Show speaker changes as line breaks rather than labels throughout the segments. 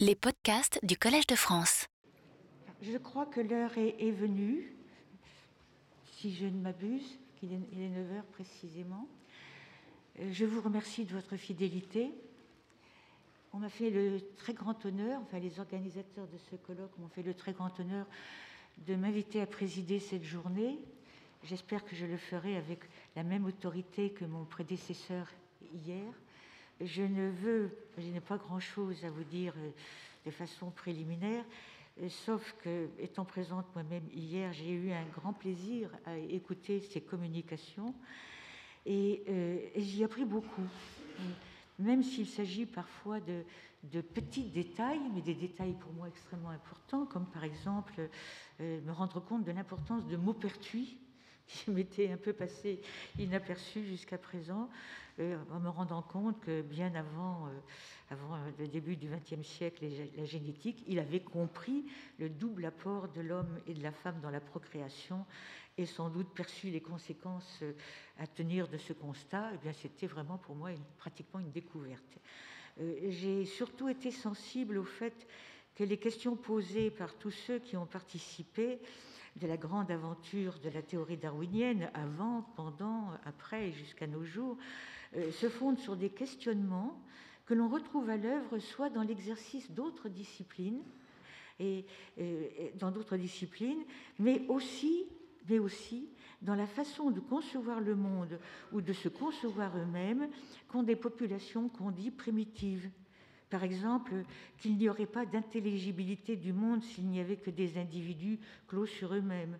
Les podcasts du Collège de France.
Je crois que l'heure est, venue, si je ne m'abuse, qu'il est, il est 9 heures précisément. Euh, Je vous remercie de votre fidélité. On m'a fait le très grand honneur, enfin les organisateurs de ce colloque m'ont fait le très grand honneur de m'inviter à présider cette journée. J'espère que je le ferai avec la même autorité que mon prédécesseur hier. Je ne veux, je n'ai pas grand-chose à vous dire euh, de façon préliminaire, euh, sauf que, étant présente moi-même hier, j'ai eu un grand plaisir à écouter ces communications et, euh, et j'y ai appris beaucoup. Même s'il s'agit parfois de, de, petits détails, mais des détails pour moi extrêmement importants, comme par exemple me rendre compte de l'importance de Maupertuis, qui m'était un peu passé inaperçu jusqu'à présent, euh, en me rendant compte que bien avant, euh, avant le début du XXe siècle, la génétique, il avait compris le double apport de l'homme et de la femme dans la procréation et sans doute perçu les conséquences euh, à tenir de ce constat. Et bien, c'était vraiment pour moi pratiquement une découverte. Euh, J'ai surtout été sensible au fait que les questions posées par tous ceux qui ont participé de la grande aventure de la théorie darwinienne, avant, pendant, après et jusqu'à nos jours, euh, se fondent sur des questionnements que l'on retrouve à l'œuvre soit dans l'exercice d'autres disciplines, et, dans d'autres disciplines, mais aussi, mais aussi dans la façon de concevoir le monde ou de se concevoir eux-mêmes qu'ont des populations qu'on dit primitives. Par exemple, qu'il n'y aurait pas d'intelligibilité du monde s'il n'y avait que des individus clos sur eux-mêmes.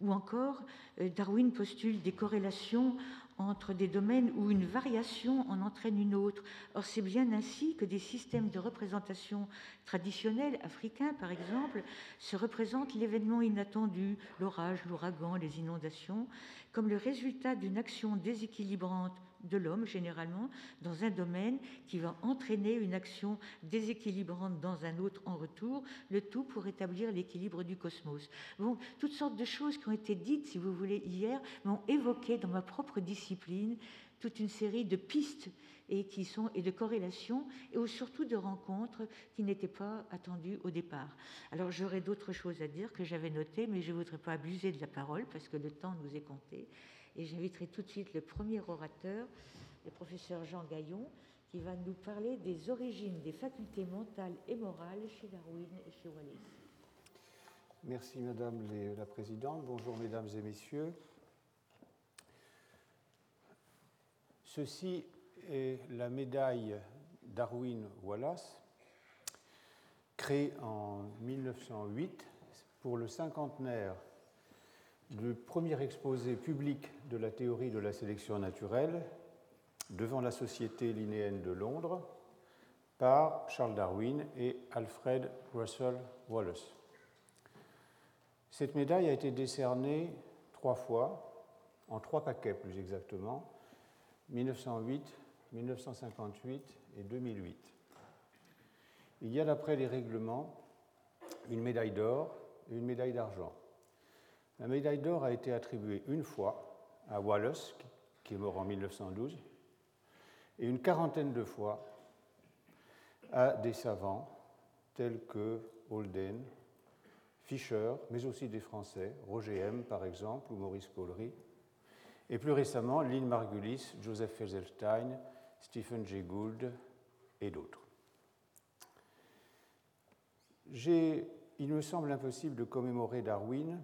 Ou encore, euh, Darwin postule des corrélations entre des domaines où une variation en entraîne une autre. Or, c'est bien ainsi que des systèmes de représentation traditionnels africains, par exemple, se représentent l'événement inattendu, l'orage, l'ouragan, les inondations, comme le résultat d'une action déséquilibrante de l'homme, généralement, dans un domaine qui va entraîner une action déséquilibrante dans un autre en retour, le tout pour établir l'équilibre du cosmos. Bon, toutes sortes de choses qui ont été dites, si vous voulez, hier, m'ont évoqué dans ma propre discipline toute une série de pistes et, qui sont, et de corrélations, et surtout de rencontres qui n'étaient pas attendues au départ. Alors j'aurais d'autres choses à dire que j'avais notées, mais je ne voudrais pas abuser de la parole parce que le temps nous est compté. Et j'inviterai tout de suite le premier orateur, le professeur Jean Gaillon, qui va nous parler des origines des facultés mentales et morales chez Darwin et chez Wallace.
Merci Madame la Présidente. Bonjour Mesdames et Messieurs. Ceci est la médaille Darwin-Wallace, créée en 1908 pour le cinquantenaire du premier exposé public de la théorie de la sélection naturelle devant la Société linéenne de Londres par Charles Darwin et Alfred Russel Wallace. Cette médaille a été décernée trois fois, en trois paquets plus exactement, 1908, 1958 et 2008. Il y a d'après les règlements une médaille d'or et une médaille d'argent. La médaille d'or a été attribuée une fois à Wallace, qui est mort en 1912, et une quarantaine de fois à des savants tels que Holden, Fischer, mais aussi des Français, Roger M par exemple, ou Maurice Paulery, et plus récemment Lynn Margulis, Joseph Fezelstein, Stephen Jay Gould et d'autres. Il me semble impossible de commémorer Darwin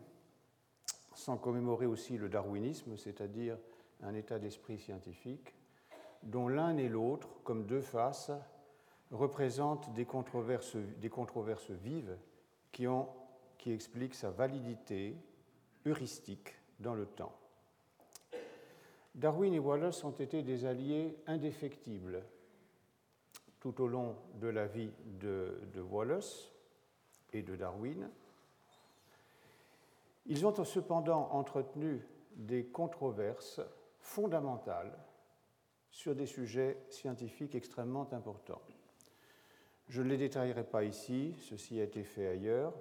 sans commémorer aussi le darwinisme, c'est-à-dire un état d'esprit scientifique, dont l'un et l'autre, comme deux faces, représentent des controverses, vives qui expliquent sa validité heuristique dans le temps. Darwin et Wallace ont été des alliés indéfectibles tout au long de la vie de, de Wallace et de Darwin. Ils ont cependant entretenu des controverses fondamentales sur des sujets scientifiques extrêmement importants. Je ne les détaillerai pas ici, ceci a été fait ailleurs,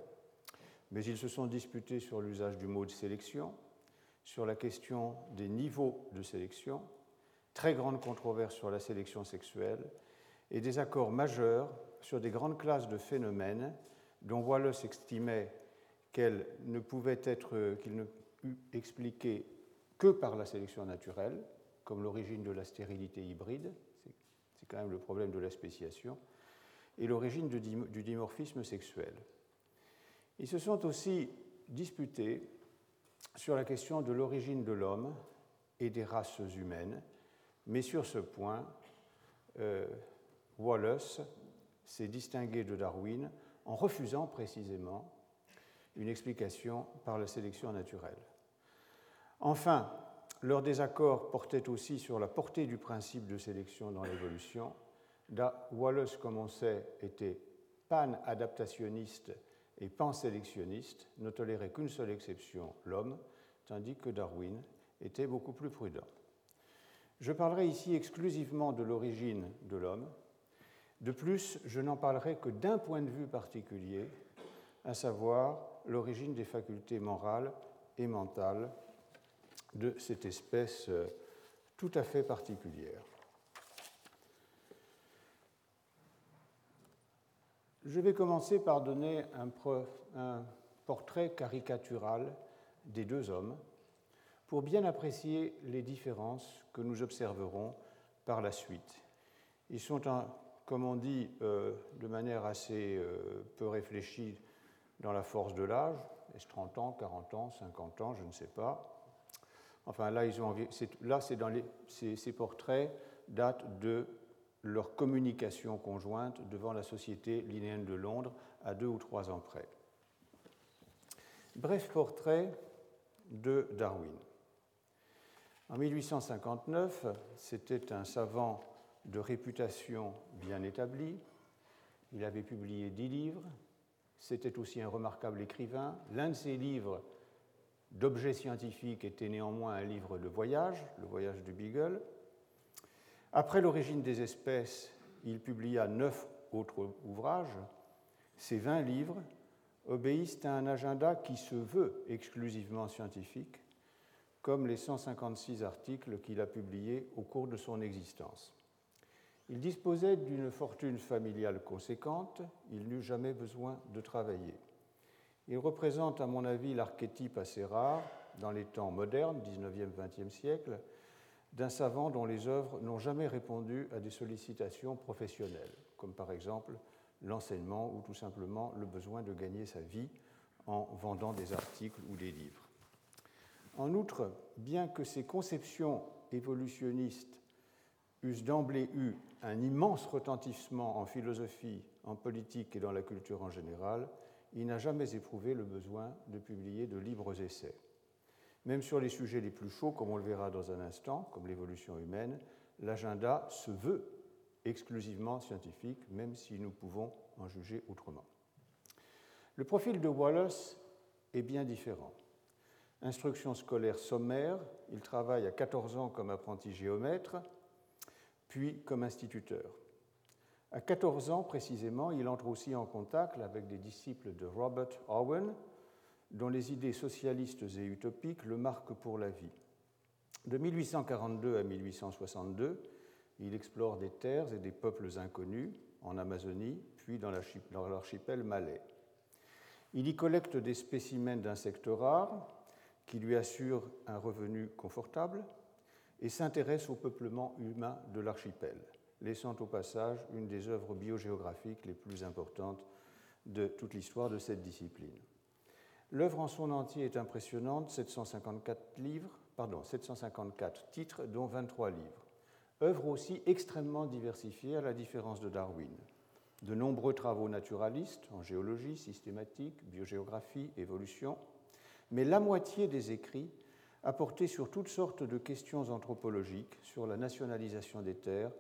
mais ils se sont disputés sur l'usage du mot de sélection, sur la question des niveaux de sélection, très grande controverse sur la sélection sexuelle et des accords majeurs sur des grandes classes de phénomènes dont Wallace estimait qu'elles ne pouvaient être, qu'ils ne expliqués que par la sélection naturelle, comme l'origine de la stérilité hybride, c'est quand même le problème de la spéciation, et l'origine du dimorphisme sexuel. Ils se sont aussi disputés sur la question de l'origine de l'homme et des races humaines, mais sur ce point, euh, Wallace s'est distingué de Darwin en refusant précisément une explication par la sélection naturelle. Enfin, leur désaccord portait aussi sur la portée du principe de sélection dans l'évolution. Wallace, comme on sait, était pan-adaptationniste et pan-sélectionniste, ne tolérait qu'une seule exception, l'homme, tandis que Darwin était beaucoup plus prudent. Je parlerai ici exclusivement de l'origine de l'homme. De plus, je n'en parlerai que d'un point de vue particulier, à savoir l'origine des facultés morales et mentales de cette espèce euh, tout à fait particulière. Je vais commencer par donner un, portrait caricatural des deux hommes pour bien apprécier les différences que nous observerons par la suite. Ils sont, comme on dit euh, de manière assez euh, peu réfléchie, dans la force de l'âge. Est-ce 30 ans, 40 ans, 50 ans, je ne sais pas. Enfin, là, ils ont, là dans les, ces, portraits datent de leur communication conjointe devant la Société linéenne de Londres à deux ou trois ans près. Bref portrait de Darwin. En 1859, c'était un savant de réputation bien établie. Il avait publié dix livres. C'était aussi un remarquable écrivain. L'un de ses livres d'objets scientifiques était néanmoins un livre de voyage, le voyage du Beagle. Après l'origine des espèces, il publia neuf autres ouvrages. Ces vingt livres obéissent à un agenda qui se veut exclusivement scientifique, comme les 156 articles qu'il a publiés au cours de son existence. Il disposait d'une fortune familiale conséquente, il n'eut jamais besoin de travailler. Il représente, à mon avis, l'archétype assez rare, dans les temps modernes, 19e, 20e siècle, d'un savant dont les œuvres n'ont jamais répondu à des sollicitations professionnelles, comme par exemple l'enseignement ou tout simplement le besoin de gagner sa vie en vendant des articles ou des livres. En outre, bien que ces conceptions évolutionnistes d'emblée eu un immense retentissement en philosophie, en politique et dans la culture en général, il n'a jamais éprouvé le besoin de publier de libres essais. Même sur les sujets les plus chauds, comme on le verra dans un instant, comme l'évolution humaine, l'agenda se veut exclusivement scientifique, même si nous pouvons en juger autrement. Le profil de Wallace est bien différent. Instruction scolaire sommaire, il travaille à 14 ans comme apprenti géomètre, puis comme instituteur. À 14 ans précisément, il entre aussi en contact avec des disciples de Robert Owen, dont les idées socialistes et utopiques le marquent pour la vie. De 1842 à 1862, il explore des terres et des peuples inconnus en Amazonie, puis dans l'archipel malais. Il y collecte des spécimens d'insectes rares qui lui assurent un revenu confortable et s'intéresse au peuplement humain de l'archipel laissant au passage une des œuvres biogéographiques les plus importantes de toute l'histoire de cette discipline. L'œuvre en son entier est impressionnante, 754 livres, pardon, 754 titres, dont 23 livres. Œuvre aussi extrêmement diversifiée à la différence de Darwin. De nombreux travaux naturalistes en géologie, systématique, biogéographie, évolution, mais la moitié des écrits a sur toutes sortes de questions anthropologiques, sur la nationalisation des terres,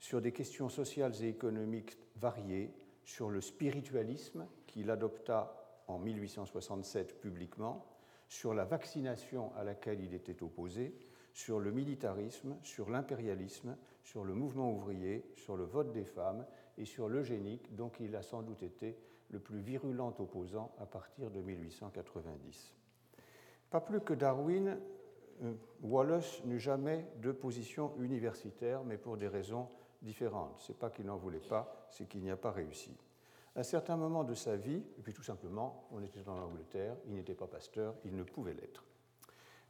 sur des questions sociales et économiques variées, sur le spiritualisme qu'il adopta en 1867 publiquement, sur la vaccination à laquelle il était opposé, sur le militarisme, sur l'impérialisme, sur le mouvement ouvrier, sur le vote des femmes et sur l'eugénique, dont il a sans doute été le plus virulent opposant à partir de 1890. Pas plus que Darwin, euh, Wallace n'eut jamais de position universitaire, mais pour des raisons différentes. Ce n'est pas qu'il n'en voulait pas, c'est qu'il n'y a pas réussi. À un certain moment de sa vie, et puis tout simplement, on était en Angleterre, il n'était pas pasteur, il ne pouvait l'être.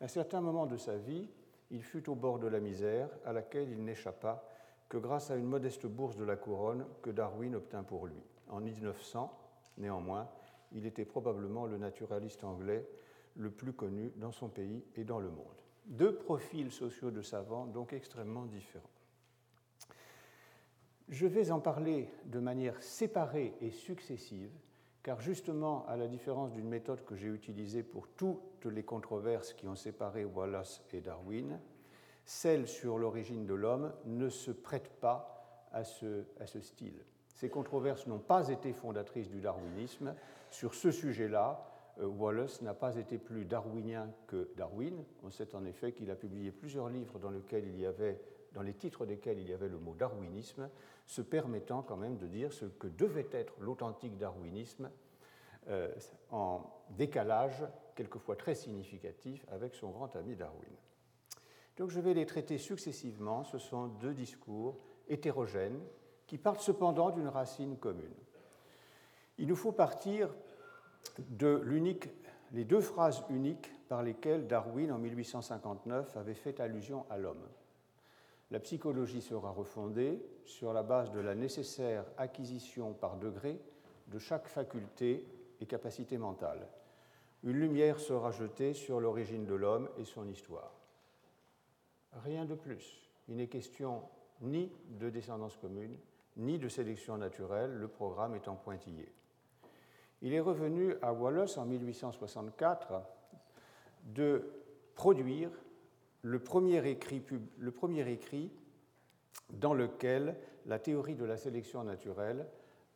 À un certain moment de sa vie, il fut au bord de la misère, à laquelle il n'échappa que grâce à une modeste bourse de la couronne que Darwin obtint pour lui. En 1900, néanmoins, il était probablement le naturaliste anglais le plus connu dans son pays et dans le monde. Deux profils sociaux de savants donc extrêmement différents. Je vais en parler de manière séparée et successive, car justement, à la différence d'une méthode que j'ai utilisée pour toutes les controverses qui ont séparé Wallace et Darwin, celle sur l'origine de l'homme ne se prête pas à ce, à ce style. Ces controverses n'ont pas été fondatrices du darwinisme. Sur ce sujet-là, Wallace n'a pas été plus darwinien que Darwin. On sait en effet qu'il a publié plusieurs livres dans, il y avait, dans les titres desquels il y avait le mot darwinisme, se permettant quand même de dire ce que devait être l'authentique darwinisme euh, en décalage quelquefois très significatif avec son grand ami Darwin. Donc je vais les traiter successivement. Ce sont deux discours hétérogènes qui partent cependant d'une racine commune. Il nous faut partir de les deux phrases uniques par lesquelles Darwin, en 1859, avait fait allusion à l'homme. La psychologie sera refondée sur la base de la nécessaire acquisition par degré de chaque faculté et capacité mentale. Une lumière sera jetée sur l'origine de l'homme et son histoire. Rien de plus. Il n'est question ni de descendance commune, ni de sélection naturelle, le programme étant pointillé. Il est revenu à Wallace en 1864 de produire le premier écrit, dans lequel la théorie de la sélection naturelle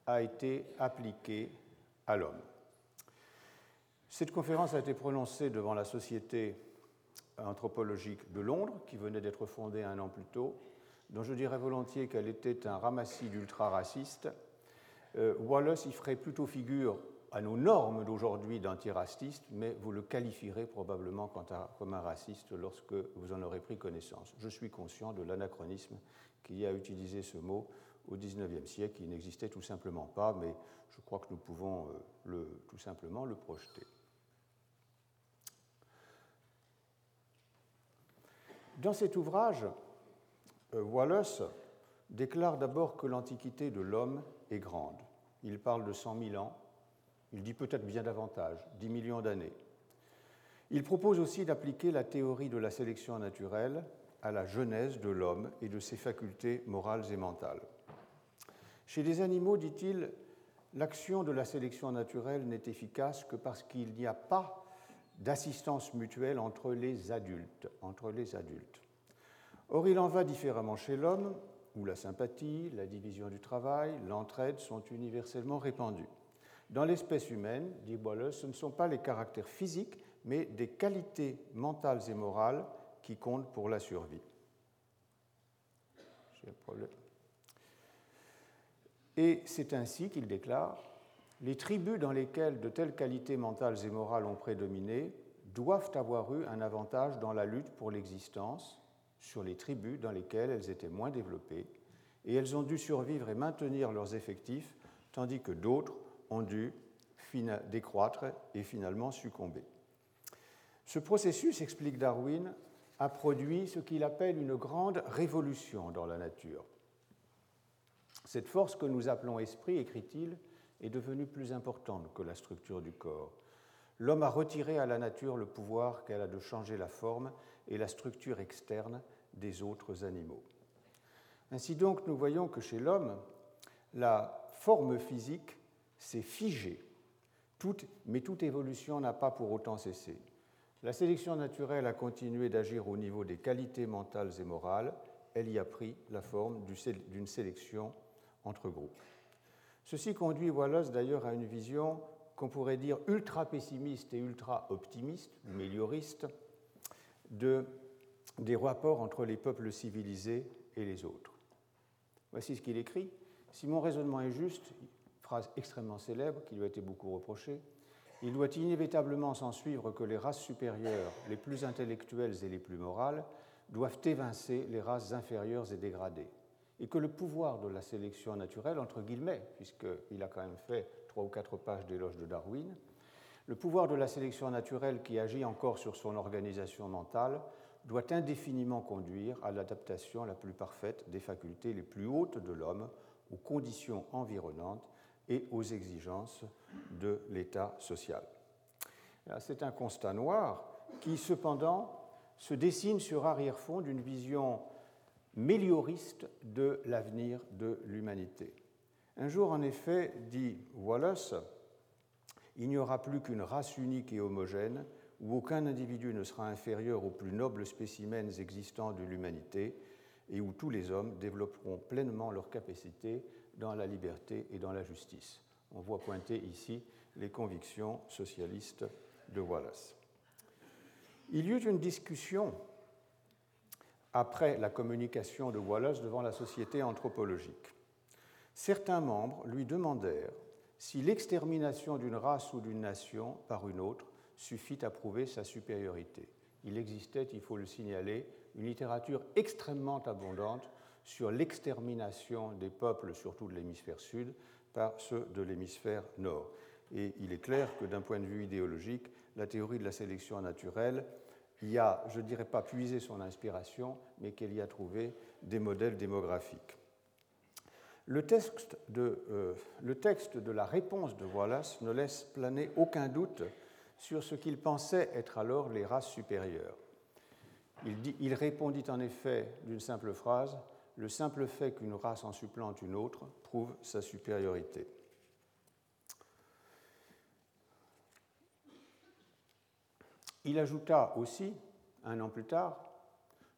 a été appliquée à l'homme. Cette conférence a été prononcée devant la Société anthropologique de Londres, qui venait d'être fondée un an plus tôt, dont je dirais volontiers qu'elle était un ramassis d'ultra-racistes. Euh, Wallace y ferait plutôt figure à nos normes d'aujourd'hui d'antiraciste, mais vous le qualifierez probablement comme un raciste lorsque vous en aurez pris connaissance. Je suis conscient de l'anachronisme qui a utilisé ce mot au XIXe siècle, qui n'existait tout simplement pas, mais je crois que nous pouvons euh, le, tout simplement le projeter. Dans cet ouvrage, euh, Wallace déclare d'abord que l'antiquité de l'homme est grande. Il parle de 100 000 ans, il dit peut-être bien davantage, 10 millions d'années. Il propose aussi d'appliquer la théorie de la sélection naturelle à la genèse de l'homme et de ses facultés morales et mentales. Chez les animaux, dit-il, l'action de la sélection naturelle n'est efficace que parce qu'il n'y a pas d'assistance mutuelle entre les adultes, entre les adultes. Or, il en va différemment chez l'homme, où la sympathie, la division du travail, l'entraide sont universellement répandues. Dans l'espèce humaine, dit Boileau, ce ne sont pas les caractères physiques, mais des qualités mentales et morales qui comptent pour la survie. Et c'est ainsi qu'il déclare Les tribus dans lesquelles de telles qualités mentales et morales ont prédominé doivent avoir eu un avantage dans la lutte pour l'existence sur les tribus dans lesquelles elles étaient moins développées, et elles ont dû survivre et maintenir leurs effectifs, tandis que d'autres ont dû décroître et finalement succomber. Ce processus, explique Darwin, a produit ce qu'il appelle une grande révolution dans la nature. Cette force que nous appelons esprit, écrit-il, est devenue plus importante que la structure du corps. L'homme a retiré à la nature le pouvoir qu'elle a de changer la forme et la structure externe des autres animaux. Ainsi donc, nous voyons que chez l'homme, la forme physique s'est figée, mais toute évolution n'a pas pour autant cessé. La sélection naturelle a continué d'agir au niveau des qualités mentales et morales, elle y a pris la forme d'une sélection entre groupes. Ceci conduit Wallace d'ailleurs à une vision qu'on pourrait dire ultra pessimiste et ultra optimiste, ou mélioriste, de des rapports entre les peuples civilisés et les autres. Voici ce qu'il écrit. Si mon raisonnement est juste, phrase extrêmement célèbre qui lui a été beaucoup reprochée, il doit inévitablement s'en suivre que les races supérieures, les plus intellectuelles et les plus morales, doivent évincer les races inférieures et dégradées. et que le pouvoir de la sélection naturelle, entre guillemets, puisqu'il a quand même fait trois ou quatre pages d'éloge de Darwin, le pouvoir de la sélection naturelle qui agit encore sur son organisation mentale doit indéfiniment conduire à l'adaptation la plus parfaite des facultés les plus hautes de l'homme aux conditions environnantes et aux exigences de l'état social. C'est un constat noir qui, cependant, se dessine sur arrière-fond d'une vision mélioriste de l'avenir de l'humanité. Un jour, en effet, dit Wallace, il n'y aura plus qu'une race unique et homogène où aucun individu ne sera inférieur aux plus nobles spécimens existants de l'humanité et où tous les hommes développeront pleinement leurs capacités dans la liberté et dans la justice. On voit pointer ici les convictions socialistes de Wallace. Il y eut une discussion après la communication de Wallace devant la Société anthropologique. Certains membres lui demandèrent si l'extermination d'une race ou d'une nation par une autre suffit à prouver sa supériorité. Il existait, il faut le signaler, une littérature extrêmement abondante sur l'extermination des peuples, surtout de l'hémisphère sud, par ceux de l'hémisphère nord. Et il est clair que d'un point de vue idéologique, la théorie de la sélection naturelle y a, je ne dirais pas puisé son inspiration, mais qu'elle y a trouvé des modèles démographiques. Le texte, de, euh, la réponse de Wallace ne laisse planer aucun doute sur ce qu'il pensait être alors les races supérieures. Il répondit en effet d'une simple phrase Le simple fait qu'une race en supplante une autre prouve sa supériorité. Il ajouta aussi, un an plus tard,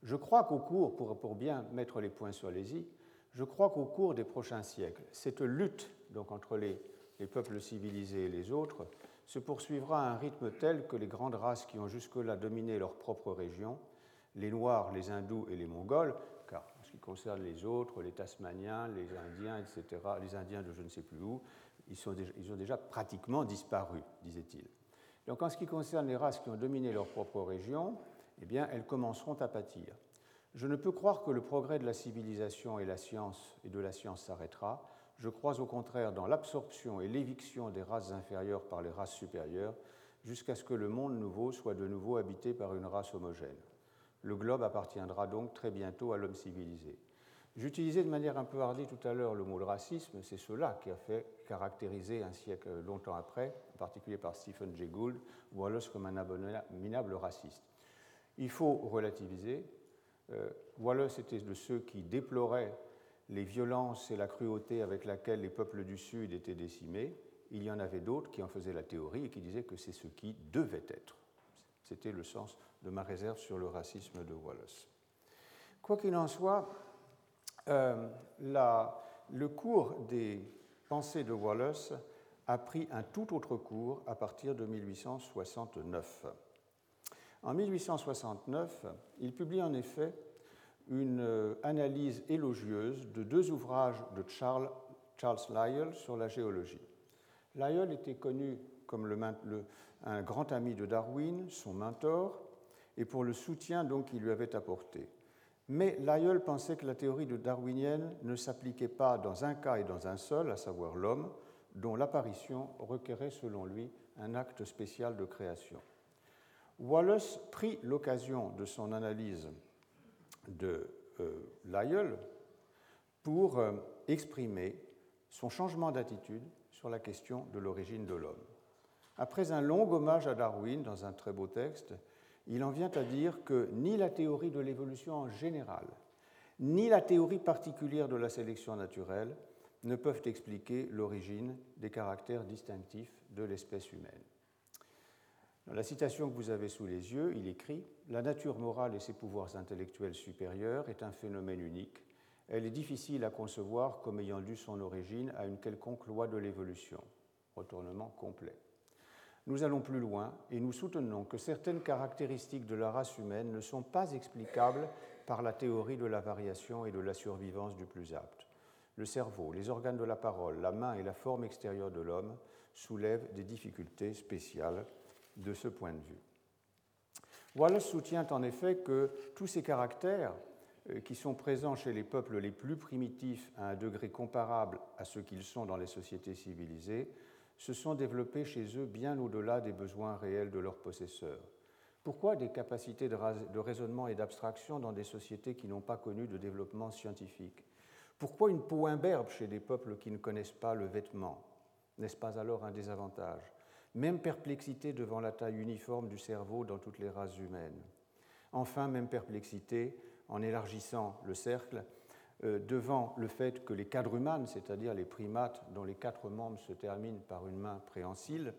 Je crois qu'au cours, pour, pour, bien mettre les points sur les i, je crois qu'au cours des prochains siècles, cette lutte entre les, les peuples civilisés et les autres se poursuivra à un rythme tel que les grandes races qui ont jusque-là dominé leur propre région, les Noirs, les Hindous et les Mongols, qui concerne les autres, les Tasmaniens, les Indiens, etc., les Indiens de je ne sais plus où, ils, sont ils ont déjà pratiquement disparu, disait-il. Donc en ce qui concerne les races qui ont dominé leur propre région, eh bien, elles commenceront à pâtir. Je ne peux croire que le progrès de la civilisation et, la science, et de la science s'arrêtera. Je crois au contraire dans l'absorption et l'éviction des races inférieures par les races supérieures, jusqu'à ce que le monde nouveau soit de nouveau habité par une race homogène. Le globe appartiendra donc très bientôt à l'homme civilisé. J'utilisais de manière un peu hardie tout à l'heure le mot de racisme, c'est cela qui a fait caractériser un siècle longtemps après, en particulier par Stephen Jay Gould, Wallace comme un abominable raciste. Il faut relativiser. Euh, Wallace était de ceux qui déploraient les violences et la cruauté avec laquelle les peuples du Sud étaient décimés. Il y en avait d'autres qui en faisaient la théorie et qui disaient que c'est ce qui devait être. C'était le sens de ma réserve sur le racisme de Wallace. Quoi qu'il en soit, euh, le cours des pensées de Wallace a pris un tout autre cours à partir de 1869. En 1869, il publie en effet une euh, analyse élogieuse de deux ouvrages de Charles, Lyell sur la géologie. Lyell était connu comme un grand ami de Darwin, son mentor, et pour le soutien donc qu'il lui avait apporté. Mais Lyell pensait que la théorie de darwinienne ne s'appliquait pas dans un cas et dans un seul, à savoir l'homme, dont l'apparition requérait selon lui un acte spécial de création. Wallace prit l'occasion de son analyse de euh, Lyell pour euh, exprimer son changement d'attitude sur la question de l'origine de l'homme. Après un long hommage à Darwin dans un très beau texte, il en vient à dire que ni la théorie de l'évolution en général, ni la théorie particulière de la sélection naturelle ne peuvent expliquer l'origine des caractères distinctifs de l'espèce humaine. Dans la citation que vous avez sous les yeux, il écrit La nature morale et ses pouvoirs intellectuels supérieurs est un phénomène unique. Elle est difficile à concevoir comme ayant dû son origine à une quelconque loi de l'évolution. Retournement complet. Nous allons plus loin et nous soutenons que certaines caractéristiques de la race humaine ne sont pas explicables par la théorie de la variation et de la survivance du plus apte. Le cerveau, les organes de la parole, la main et la forme extérieure de l'homme soulèvent des difficultés spéciales de ce point de vue. Wallace soutient en effet que tous ces caractères euh, qui sont présents chez les peuples les plus primitifs à un degré comparable à ce qu'ils sont dans les sociétés civilisées, se sont développés chez eux bien au-delà des besoins réels de leurs possesseurs. Pourquoi des capacités de raisonnement et d'abstraction dans des sociétés qui n'ont pas connu de développement scientifique? Pourquoi une peau imberbe chez des peuples qui ne connaissent pas le vêtement? N'est-ce pas alors un désavantage? Même perplexité devant la taille uniforme du cerveau dans toutes les races humaines. Enfin, même perplexité en élargissant le cercle devant le fait que les quadrumanes, c'est-à-dire les primates dont les quatre membres se terminent par une main préhensile,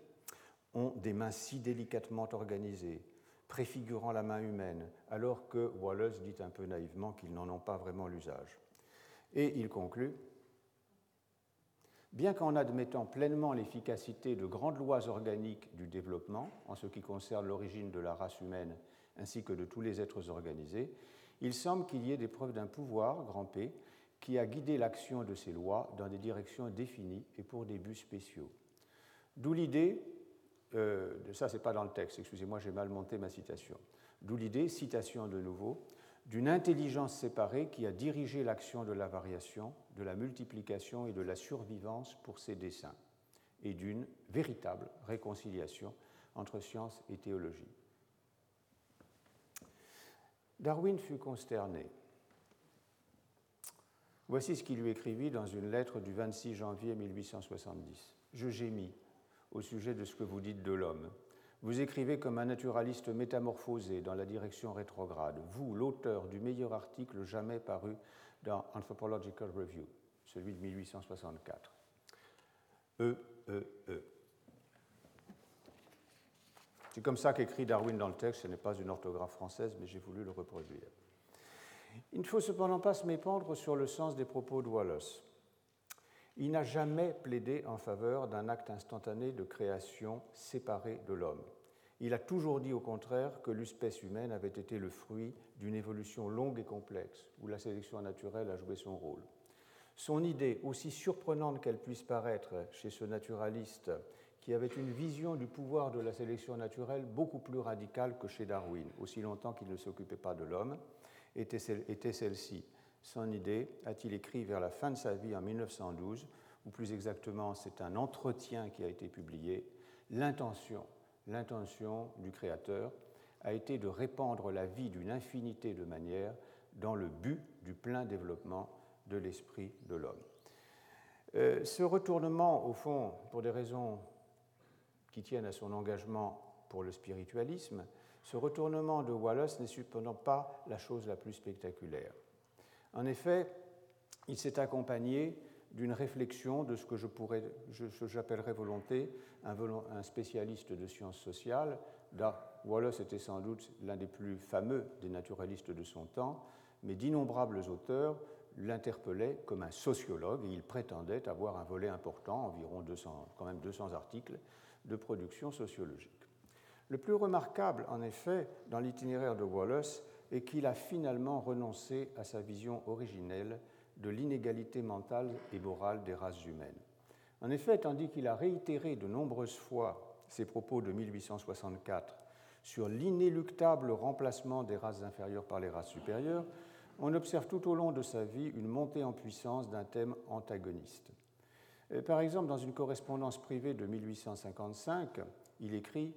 ont des mains si délicatement organisées, préfigurant la main humaine, alors que Wallace dit un peu naïvement qu'ils n'en ont pas vraiment l'usage. Et il conclut Bien qu'en admettant pleinement l'efficacité de grandes lois organiques du développement, en ce qui concerne l'origine de la race humaine ainsi que de tous les êtres organisés, il semble qu'il y ait des preuves d'un pouvoir, grand P, qui a guidé l'action de ces lois dans des directions définies et pour des buts spéciaux. D'où l'idée, euh, de ça c'est pas dans le texte, excusez-moi j'ai mal monté ma citation, d'où l'idée, citation de nouveau, d'une intelligence séparée qui a dirigé l'action de la variation, de la multiplication et de la survivance pour ses desseins, et d'une véritable réconciliation entre science et théologie. Darwin fut consterné. Voici ce qu'il lui écrivit dans une lettre du 26 janvier 1870. Je gémis au sujet de ce que vous dites de l'homme. Vous écrivez comme un naturaliste métamorphosé dans la direction rétrograde, vous, l'auteur du meilleur article jamais paru dans Anthropological Review, celui de 1864. E, E, E. C'est comme ça qu'écrit Darwin dans le texte, ce n'est pas une orthographe française, mais j'ai voulu le reproduire. Il ne faut cependant pas se mépendre sur le sens des propos de Wallace. Il n'a jamais plaidé en faveur d'un acte instantané de création séparé de l'homme. Il a toujours dit au contraire que l'espèce humaine avait été le fruit d'une évolution longue et complexe, où la sélection naturelle a joué son rôle. Son idée, aussi surprenante qu'elle puisse paraître chez ce naturaliste qui avait une vision du pouvoir de la sélection naturelle beaucoup plus radicale que chez Darwin, aussi longtemps qu'il ne s'occupait pas de l'homme, était celle-ci. Son idée, a-t-il écrit vers la fin de sa vie en 1912, ou plus exactement c'est un entretien qui a été publié, l'intention, l'intention du Créateur a été de répandre la vie d'une infinité de manières dans le but du plein développement de l'esprit de l'homme. Euh, ce retournement, au fond, pour des raisons qui tiennent à son engagement pour le spiritualisme, ce retournement de Wallace n'est cependant pas la chose la plus spectaculaire. En effet, il s'est accompagné d'une réflexion de ce que j'appellerais volonté un, un, spécialiste de sciences sociales. Wallace était sans doute l'un des plus fameux des naturalistes de son temps, mais d'innombrables auteurs l'interpellaient comme un sociologue et il prétendait avoir un volet important, environ 200, quand même 200 articles, de production sociologique. Le plus remarquable, en effet, dans l'itinéraire de Wallace est qu'il a finalement renoncé à sa vision originelle de l'inégalité mentale et morale des races humaines. En effet, tandis qu'il a réitéré de nombreuses fois ses propos de 1864 sur l'inéluctable remplacement des races inférieures par les races supérieures, on observe tout au long de sa vie une montée en puissance d'un thème antagoniste. Euh, par exemple, dans une correspondance privée de 1855, il, écrit,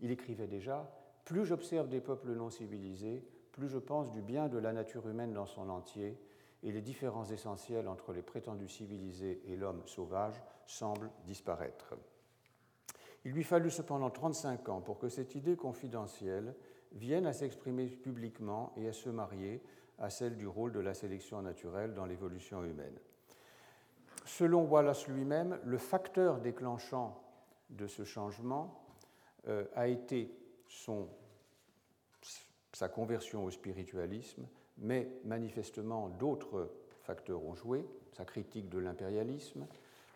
il écrivait déjà Plus j'observe des peuples non civilisés, plus je pense du bien de la nature humaine dans son entier, et les différences essentielles entre les prétendus civilisés et l'homme sauvage semblent disparaître. Il lui fallut cependant 35 ans pour que cette idée confidentielle vienne à s'exprimer publiquement et à se marier à celle du rôle de la sélection naturelle dans l'évolution humaine. Selon Wallace lui-même, le facteur déclenchant de ce changement euh, a été son, sa conversion au spiritualisme, mais manifestement d'autres facteurs ont joué, sa critique de l'impérialisme,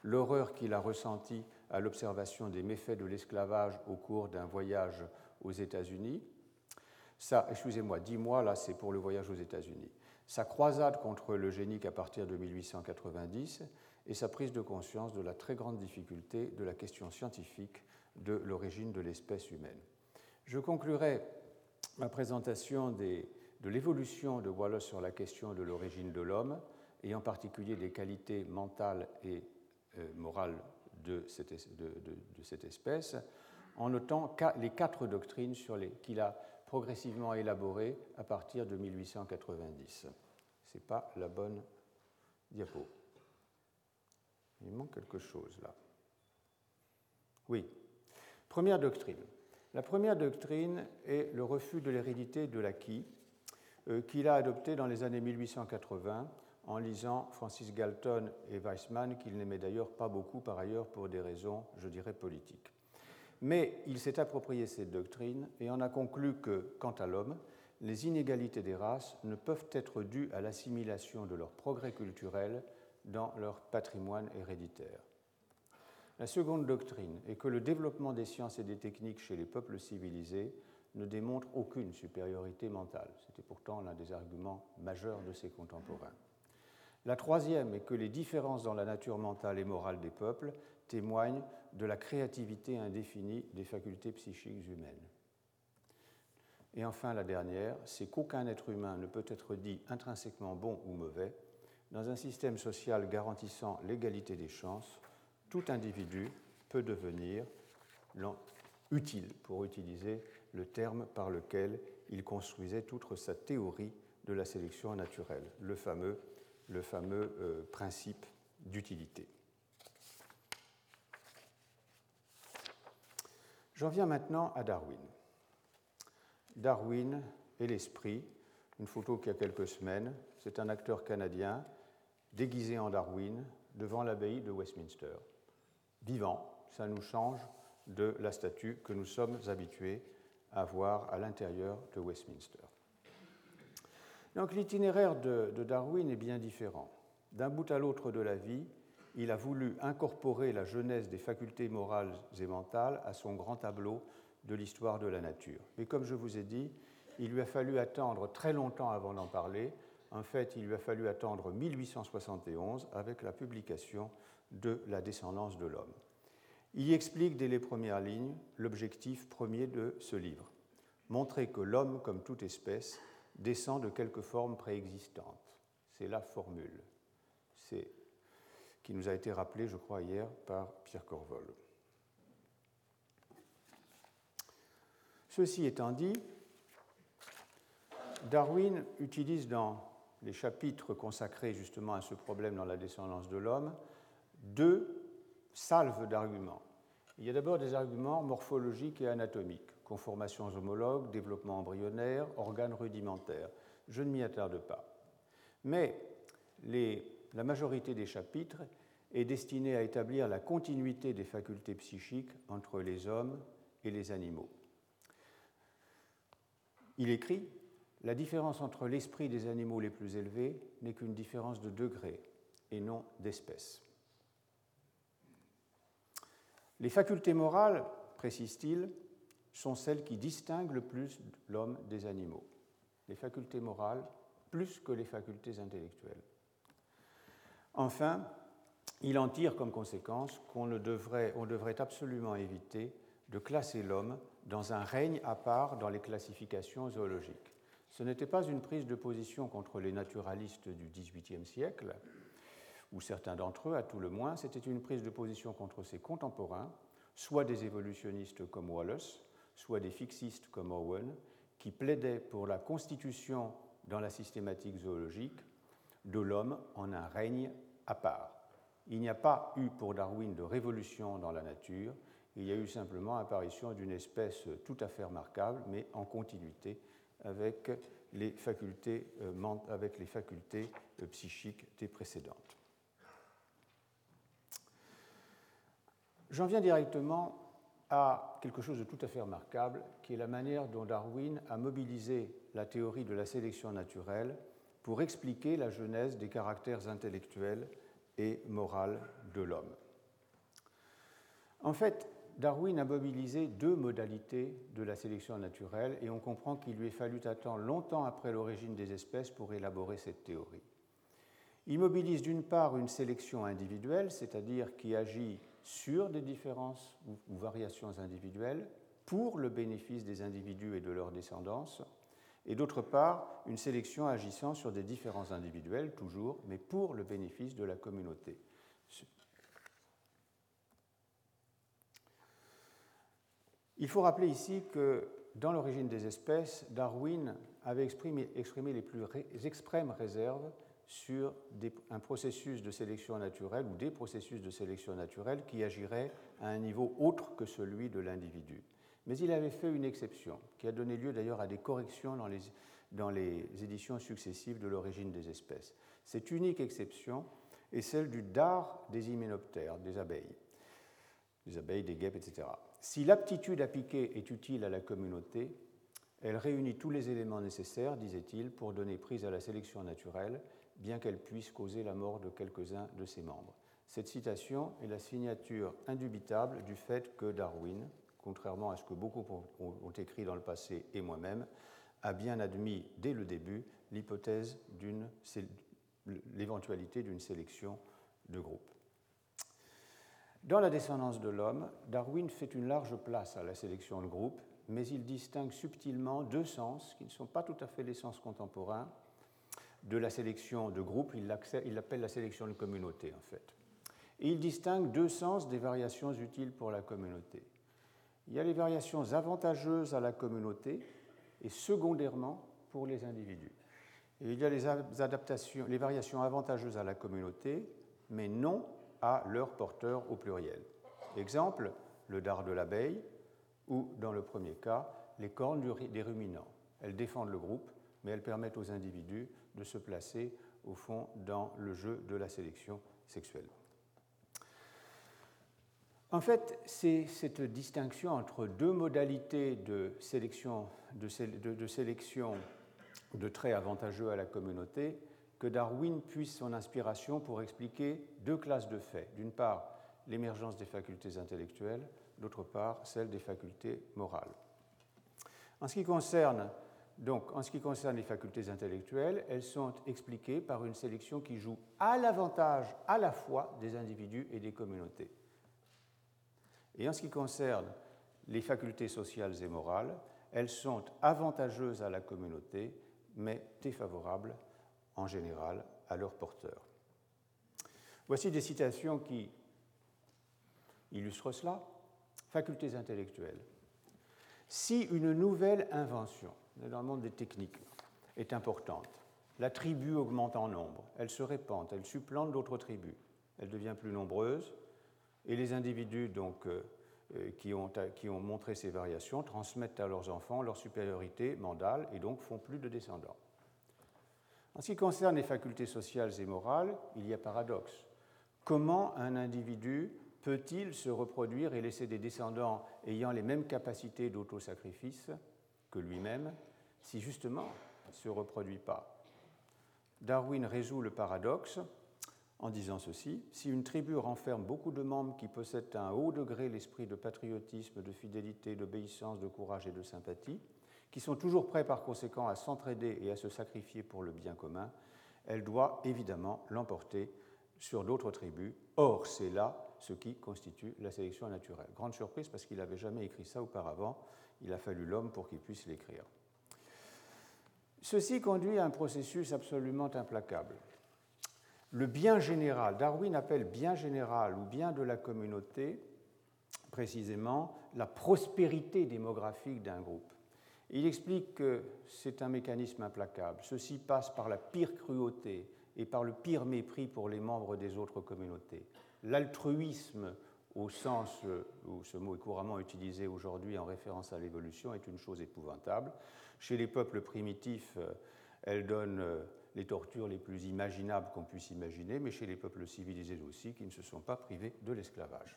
l'horreur qu'il a ressentie à l'observation des méfaits de l'esclavage au cours d'un voyage aux États-Unis. Ça, excusez-moi, dix mois, là, c'est pour le voyage aux États-Unis. Sa croisade contre l'eugénique à partir de 1890 et sa prise de conscience de la très grande difficulté de la question scientifique de l'origine de l'espèce humaine. Je conclurai ma présentation de de l'évolution de Wallace sur la question de l'origine de l'homme, et en particulier des qualités mentales et euh, morales de cette, espèce, en notant les quatre doctrines qu'il a progressivement élaborées à partir de 1890. Ce n'est pas la bonne diapo. Il manque quelque chose là. Oui. Première doctrine. La première doctrine est le refus de l'hérédité de l'acquis, euh, qu'il a adopté dans les années 1880 en lisant Francis Galton et Weissmann, qu'il n'aimait d'ailleurs pas beaucoup par ailleurs pour des raisons, je dirais, politiques. Mais il s'est approprié cette doctrine et en a conclu que, quant à l'homme, les inégalités des races ne peuvent être dues à l'assimilation de leur progrès culturel dans leur patrimoine héréditaire. La seconde doctrine est que le développement des sciences et des techniques chez les peuples civilisés ne démontre aucune supériorité mentale. C'était pourtant l'un des arguments majeurs de ses contemporains. La troisième est que les différences dans la nature mentale et morale des peuples témoignent de la créativité indéfinie des facultés psychiques humaines. Et enfin, la dernière, c'est qu'aucun être humain ne peut être dit intrinsèquement bon ou mauvais. Dans un système social garantissant l'égalité des chances, tout individu peut devenir utile, pour utiliser le terme par lequel il construisait toute sa théorie de la sélection naturelle, le fameux euh, principe d'utilité. J'en viens maintenant à Darwin. Darwin et l'esprit, une photo qui a quelques semaines, c'est un acteur canadien déguisé en Darwin devant l'abbaye de Westminster. Vivant, ça nous change de la statue que nous sommes habitués à voir à l'intérieur de Westminster. Donc l'itinéraire de, Darwin est bien différent. D'un bout à l'autre de la vie, il a voulu incorporer la jeunesse des facultés morales et mentales à son grand tableau de l'histoire de la nature. Mais comme je vous ai dit, il lui a fallu attendre très longtemps avant d'en parler. En fait, il lui a fallu attendre 1871 avec la publication de La descendance de l'homme. Il y explique dès les premières lignes l'objectif premier de ce livre, montrer que l'homme, comme toute espèce, descend de quelque forme préexistante. C'est la formule. C'est qui nous a été rappelé, je crois, hier par Pierre Corvol. Ceci étant dit, Darwin utilise dans les chapitres consacrés justement à ce problème dans la descendance de l'homme deux salves d'arguments. Il y a d'abord des arguments morphologiques et anatomiques conformations homologues, développement embryonnaire, organes rudimentaires. Je ne m'y attarde pas. Mais la majorité des chapitres est destinée à établir la continuité des facultés psychiques entre les hommes et les animaux. Il écrit La différence entre l'esprit des animaux les plus élevés n'est qu'une différence de degré et non d'espèce. Les facultés morales, précise-t-il, sont celles qui distinguent le plus l'homme des animaux, les facultés morales plus que les facultés intellectuelles. Enfin, il en tire comme conséquence qu'on devrait, devrait absolument éviter de classer l'homme dans un règne à part dans les classifications zoologiques. Ce n'était pas une prise de position contre les naturalistes du XVIIIe siècle, ou certains d'entre eux à tout le moins, c'était une prise de position contre ses contemporains, soit des évolutionnistes comme Wallace, soit des fixistes comme Owen, qui plaidaient pour la constitution dans la systématique zoologique de l'homme en un règne à part. Il n'y a pas eu pour Darwin de révolution dans la nature, il y a eu simplement l'apparition d'une espèce tout à fait remarquable, mais en continuité avec les facultés, euh, euh, psychiques des précédentes. J'en viens directement à quelque chose de tout à fait remarquable, qui est la manière dont Darwin a mobilisé la théorie de la sélection naturelle pour expliquer la genèse des caractères intellectuels et moraux de l'homme. En fait, Darwin a mobilisé deux modalités de la sélection naturelle et on comprend qu'il lui a fallu attendre longtemps après l'origine des espèces pour élaborer cette théorie. Il mobilise d'une part une sélection individuelle, c'est-à-dire qui agit sur des différences ou variations individuelles pour le bénéfice des individus et de leur descendance, et d'autre part une sélection agissant sur des différences individuelles, toujours, mais pour le bénéfice de la communauté. Il faut rappeler ici que dans l'origine des espèces, Darwin avait exprimé, les plus extrêmes réserves sur un processus de sélection naturelle ou des processus de sélection naturelle qui agiraient à un niveau autre que celui de l'individu. Mais il avait fait une exception, qui a donné lieu d'ailleurs à des corrections dans les, éditions successives de l'origine des espèces. Cette unique exception est celle du dard des hyménoptères, des abeilles, des abeilles, des guêpes, etc. Si l'aptitude à piquer est utile à la communauté, elle réunit tous les éléments nécessaires, disait-il, pour donner prise à la sélection naturelle, bien qu'elle puisse causer la mort de quelques-uns de ses membres. Cette citation est la signature indubitable du fait que Darwin, contrairement à ce que beaucoup ont écrit dans le passé et moi-même, a bien admis dès le début l'hypothèse d'une l'éventualité d'une sélection de groupe. Dans la descendance de l'homme, Darwin fait une large place à la sélection de groupe, mais il distingue subtilement deux sens qui ne sont pas tout à fait les sens contemporains de la sélection de groupe, il l'appelle la sélection de communauté en fait. Et il distingue deux sens des variations utiles pour la communauté. Il y a les variations avantageuses à la communauté et secondairement pour les individus. Et il y a les, adaptations, les variations avantageuses à la communauté, mais non à leur porteur au pluriel. Exemple, le dard de l'abeille, ou dans le premier cas, les cornes des ruminants. Elles défendent le groupe, mais elles permettent aux individus de se placer au fond dans le jeu de la sélection sexuelle. En fait, c'est cette distinction entre deux modalités de sélection, de, sélection de traits avantageux à la communauté que Darwin puise son inspiration pour expliquer deux classes de faits. D'une part, l'émergence des facultés intellectuelles, d'autre part, celle des facultés morales. En ce qui concerne donc, en ce qui concerne les facultés intellectuelles, elles sont expliquées par une sélection qui joue à l'avantage à la fois des individus et des communautés. Et en ce qui concerne les facultés sociales et morales, elles sont avantageuses à la communauté, mais défavorables en général à leurs porteurs. Voici des citations qui illustrent cela. Facultés intellectuelles. Si une nouvelle invention dans le monde des techniques, est importante. La tribu augmente en nombre, elle se répand, elle supplante d'autres tribus, elle devient plus nombreuse, et les individus donc, euh, euh, qui, qui ont montré ces variations transmettent à leurs enfants leur supériorité mandale et donc font plus de descendants. En ce qui concerne les facultés sociales et morales, il y a paradoxe. Comment un individu peut-il se reproduire et laisser des descendants ayant les mêmes capacités d'autosacrifice que lui-même si justement il ne se reproduit pas? Darwin résout le paradoxe en disant ceci, si une tribu renferme beaucoup de membres qui possèdent à un haut degré l'esprit de patriotisme, de fidélité, d'obéissance, de courage et de sympathie, qui sont toujours prêts par conséquent à s'entraider et à se sacrifier pour le bien commun, elle doit évidemment l'emporter sur d'autres tribus. Or, c'est là ce qui constitue la sélection naturelle. Grande surprise parce qu'il n'avait jamais écrit ça auparavant, il a fallu l'homme pour qu'il puisse l'écrire. Ceci conduit à un processus absolument implacable. Le bien général, Darwin appelle bien général ou bien de la communauté précisément la prospérité démographique d'un groupe. Il explique que c'est un mécanisme implacable. Ceci passe par la pire cruauté et par le pire mépris pour les membres des autres communautés. L'altruisme au sens où ce mot est couramment utilisé aujourd'hui en référence à l'évolution, est une chose épouvantable. Chez les peuples primitifs, euh, elle donne euh, les tortures les plus imaginables qu'on puisse imaginer, mais chez les peuples civilisés aussi, qui ne se sont pas privés de l'esclavage.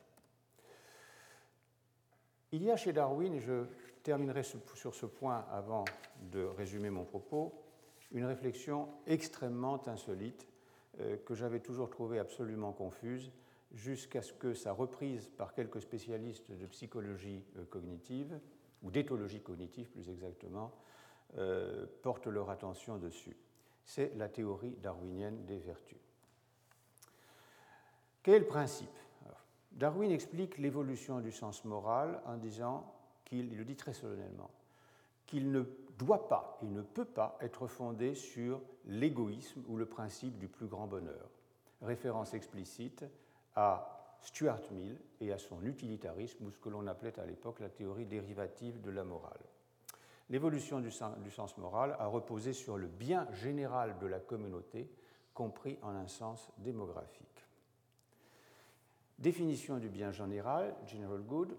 Il y a chez Darwin, et je terminerai sur ce point avant de résumer mon propos, une réflexion extrêmement insolite euh, que j'avais toujours trouvée absolument confuse jusqu'à ce que sa reprise par quelques spécialistes de psychologie euh, cognitive, ou d'éthologie cognitive plus exactement, euh, porte leur attention dessus. C'est la théorie darwinienne des vertus. Quel est le principe? Darwin explique l'évolution du sens moral en disant qu'il, il le dit très solennellement, qu'il ne doit pas et ne peut pas être fondée sur l'égoïsme ou le principe du plus grand bonheur. Référence explicite à Stuart Mill et à son utilitarisme, ou ce que l'on appelait à l'époque la théorie dérivative de la morale. L'évolution du sens moral a reposé sur le bien général de la communauté, compris en un sens démographique. Définition du bien général, general good,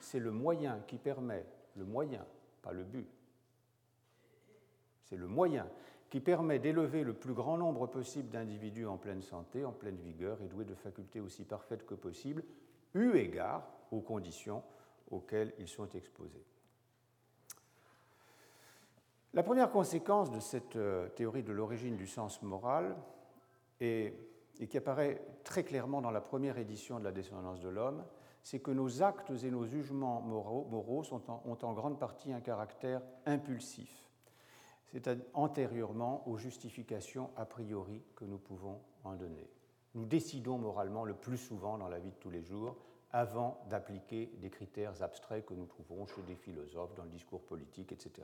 c'est le moyen qui permet, le moyen, pas le but, c'est le moyen qui permet d'élever le plus grand nombre possible d'individus en pleine santé, en pleine vigueur et doués de facultés aussi parfaites que possible, eu égard aux conditions auxquelles ils sont exposés. La première conséquence de cette euh, théorie de l'origine du sens moral, et, qui apparaît très clairement dans la première édition de la descendance de l'homme, c'est que nos actes et nos jugements moraux, ont en grande partie un caractère impulsif, c'est-à-dire antérieurement aux justifications a priori que nous pouvons en donner. Nous décidons moralement le plus souvent dans la vie de tous les jours avant d'appliquer des critères abstraits que nous trouverons chez des philosophes, dans le discours politique, etc.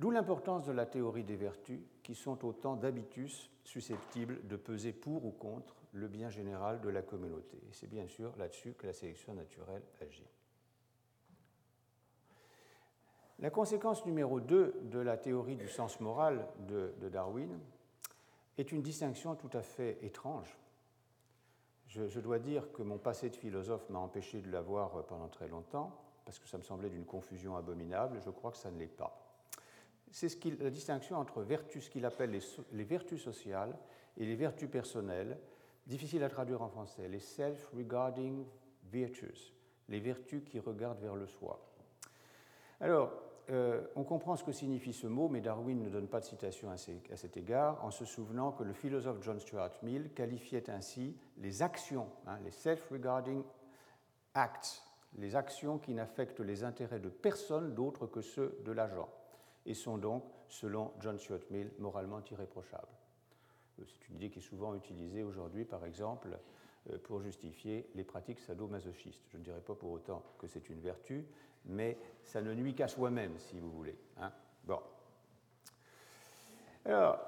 D'où l'importance de la théorie des vertus, qui sont autant d'habitus susceptibles de peser pour ou contre le bien général de la communauté. Et c'est bien sûr là-dessus que la sélection naturelle agit. La conséquence numéro 2 de la théorie du sens moral de, Darwin est une distinction tout à fait étrange. Je, je dois dire que mon passé de philosophe m'a empêché de la voir pendant très longtemps, parce que ça me semblait d'une confusion abominable. Je crois que ça ne l'est pas c'est ce la distinction entre vertus, ce qu'il appelle les, vertus sociales et les vertus personnelles, difficile à traduire en français, les self-regarding virtues, les vertus qui regardent vers le soi. Alors, euh, on comprend ce que signifie ce mot, mais Darwin ne donne pas de citation à, cet égard, en se souvenant que le philosophe John Stuart Mill qualifiait ainsi les actions, hein, les self-regarding acts, les actions qui n'affectent les intérêts de personne d'autre que ceux de l'agent et sont donc, selon John Stuart Mill, moralement irréprochables. Euh, c'est une idée qui est souvent utilisée aujourd'hui, par exemple, euh, pour justifier les pratiques sadomasochistes. Je ne dirais pas pour autant que c'est une vertu, mais ça ne nuit qu'à soi-même, si vous voulez. Hein. bon. Alors,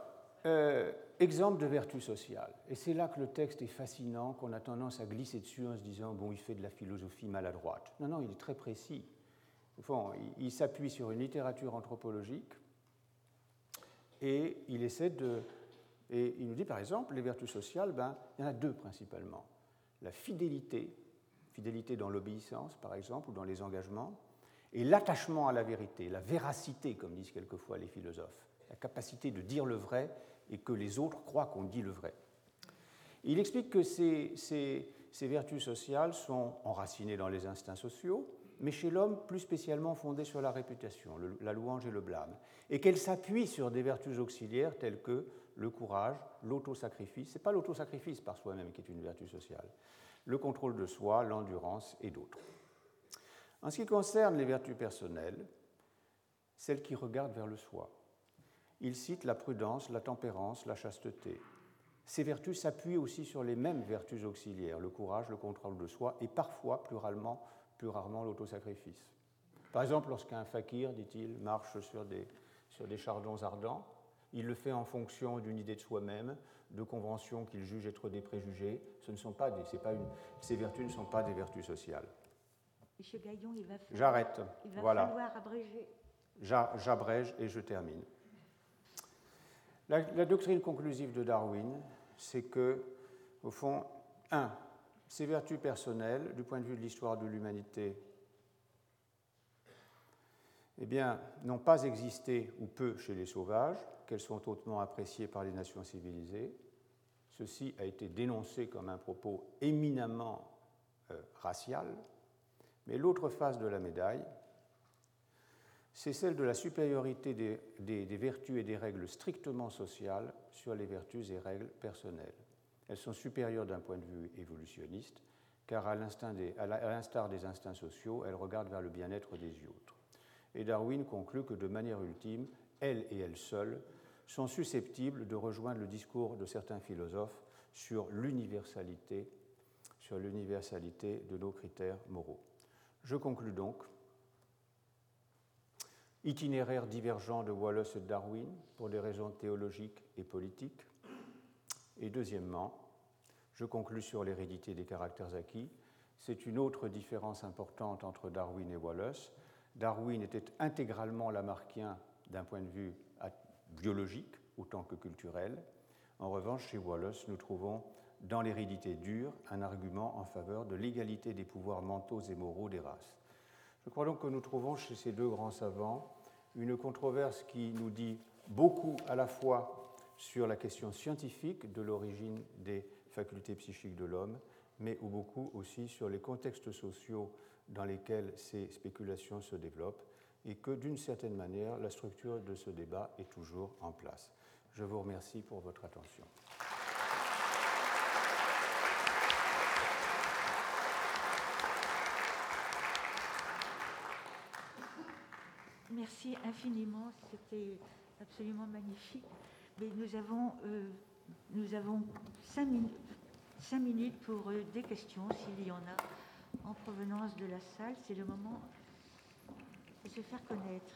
euh, exemple de vertu sociale. Et c'est là que le texte est fascinant, qu'on a tendance à glisser dessus en se disant, bon, il fait de la philosophie maladroite. Non, non, il est très précis. Fond, il s'appuie sur une littérature anthropologique et il essaie de. Et il nous dit par exemple, les vertus sociales, ben, il y en a deux principalement. La fidélité, fidélité dans l'obéissance par exemple, ou dans les engagements, et l'attachement à la vérité, la véracité, comme disent quelquefois les philosophes, la capacité de dire le vrai et que les autres croient qu'on dit le vrai. il explique que ces vertus sociales sont enracinées dans les instincts sociaux, mais chez l'homme plus spécialement fondée sur la réputation, la louange et le blâme, et qu'elle s'appuie sur des vertus auxiliaires telles que le courage, l'autosacrifice, ce n'est pas l'autosacrifice par soi-même qui est une vertu sociale, le contrôle de soi, l'endurance et d'autres. En ce qui concerne les vertus personnelles, celles qui regardent vers le soi, il cite la prudence, la tempérance, la chasteté. Ces vertus s'appuient aussi sur les mêmes vertus auxiliaires, le courage, le contrôle de soi et parfois, pluralement, plus rarement l'autosacrifice. Par exemple, lorsqu'un fakir, dit-il, marche sur des, sur des chardons ardents, il le fait en fonction d'une idée de soi-même, de conventions qu'il juge être des préjugés. Ce ne sont pas des, pas une, ces vertus ne sont pas des vertus sociales.
Monsieur Gaillon, il va falloir,
J'arrête.
Il va
voilà.
falloir abréger.
J'abrège et je termine. La, la, doctrine conclusive de Darwin, c'est que, au fond, un, ces vertus personnelles, du point de vue de l'histoire de l'humanité, eh n'ont pas existé ou peu chez les sauvages, qu'elles sont hautement appréciées par les nations civilisées. Ceci a été dénoncé comme un propos éminemment euh, racial. Mais l'autre face de la médaille, c'est celle de la supériorité des vertus et des règles strictement sociales sur les vertus et règles personnelles. Elles sont supérieures d'un point de vue évolutionniste, car à l'instar des, instincts sociaux, elles regardent vers le bien-être des autres. Et Darwin conclut que de manière ultime, elles et elles seules sont susceptibles de rejoindre le discours de certains philosophes sur l'universalité, de nos critères moraux. Je conclus donc itinéraire divergent de Wallace et Darwin pour des raisons théologiques et politiques. Et deuxièmement, je conclus sur l'hérédité des caractères acquis. C'est une autre différence importante entre Darwin et Wallace. Darwin était intégralement lamarckien d'un point de vue biologique autant que culturel. En revanche, chez Wallace, nous trouvons dans l'hérédité dure un argument en faveur de l'égalité des pouvoirs mentaux et moraux des races. Je crois donc que nous trouvons chez ces deux grands savants une controverse qui nous dit beaucoup à la fois sur la question scientifique de l'origine des facultés psychiques de l'homme, mais beaucoup aussi sur les contextes sociaux dans lesquels ces spéculations se développent, et que d'une certaine manière, la structure de ce débat est toujours en place. Je vous remercie pour votre attention.
Merci infiniment, c'était absolument magnifique. Mais nous avons, euh, nous avons cinq, minutes, pour euh, des questions, s'il y en a, en provenance de la salle. C'est le moment de se faire connaître.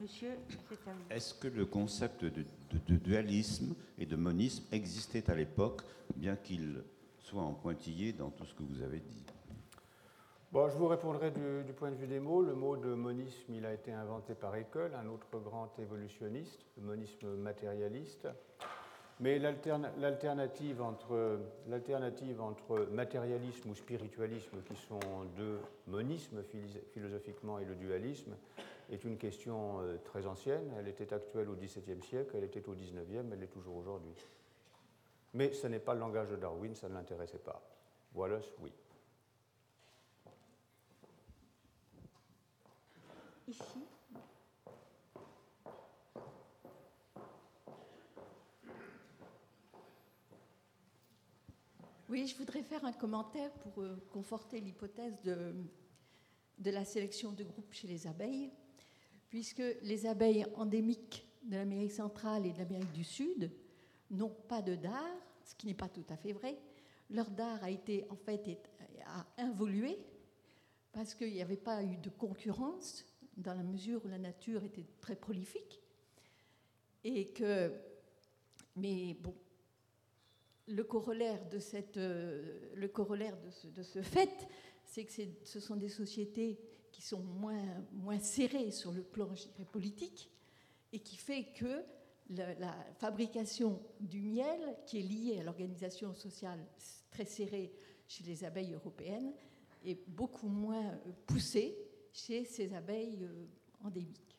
Monsieur, c'est à vous.
Est-ce que le concept de, de, dualisme et de monisme existait à l'époque, bien qu'il soit en pointillé dans tout ce que vous avez dit?
Bon, je vous répondrai du, point de vue des mots. Le mot de monisme, il a été inventé par Haeckel, un autre grand évolutionniste, le monisme matérialiste. Mais l'alternative entre, matérialisme ou spiritualisme, qui sont deux monismes philosophiquement, et le dualisme, est une question euh, très ancienne. Elle était actuelle au XVIIe siècle, elle était au XIXe, elle est toujours aujourd'hui. Mais ce n'est pas le langage de Darwin, ça ne l'intéressait pas. Wallace, oui.
Ici.
Oui, je voudrais faire un commentaire pour euh, conforter l'hypothèse de, la sélection de groupes chez les abeilles, puisque les abeilles endémiques de l'Amérique centrale et de l'Amérique du Sud n'ont pas de dard, ce qui n'est pas tout à fait vrai. Leur dard a été en fait a involué parce qu'il n'y avait pas eu de concurrence dans la mesure où la nature était très prolifique et que mais bon le corollaire de, cette, euh, le corollaire de, ce, fait, c'est que ce sont des sociétés qui sont moins, moins serrées sur le plan politique et qui fait que la, fabrication du miel, qui est liée à l'organisation sociale très serrée chez les abeilles européennes, est beaucoup moins poussée chez ces abeilles euh, endémiques.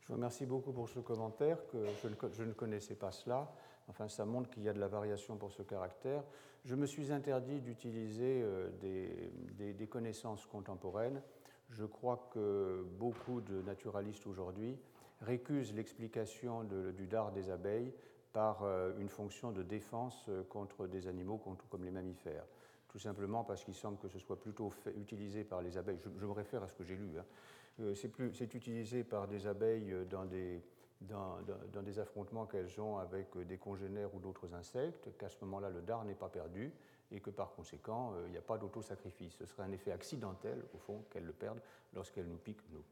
Je vous remercie beaucoup pour ce commentaire, que je ne connaissais pas cela. Enfin, ça montre qu'il y a de la variation pour ce caractère. Je me suis interdit d'utiliser euh, des, connaissances contemporaines. Je crois que beaucoup de naturalistes aujourd'hui récusent l'explication du dard des abeilles par euh, une fonction de défense contre des animaux comme les mammifères. Tout simplement parce qu'il semble que ce soit plutôt utilisé par les abeilles. Je, me réfère à ce que j'ai lu. Hein. C'est utilisé par des abeilles dans des, dans, des affrontements qu'elles ont avec des congénères ou d'autres insectes, qu'à ce moment-là, le dard n'est pas perdu et que par conséquent, euh, il n'y a pas d'autosacrifice. Ce serait un effet accidentel, au fond, qu'elles le perdent lorsqu'elles nous piquent, nous.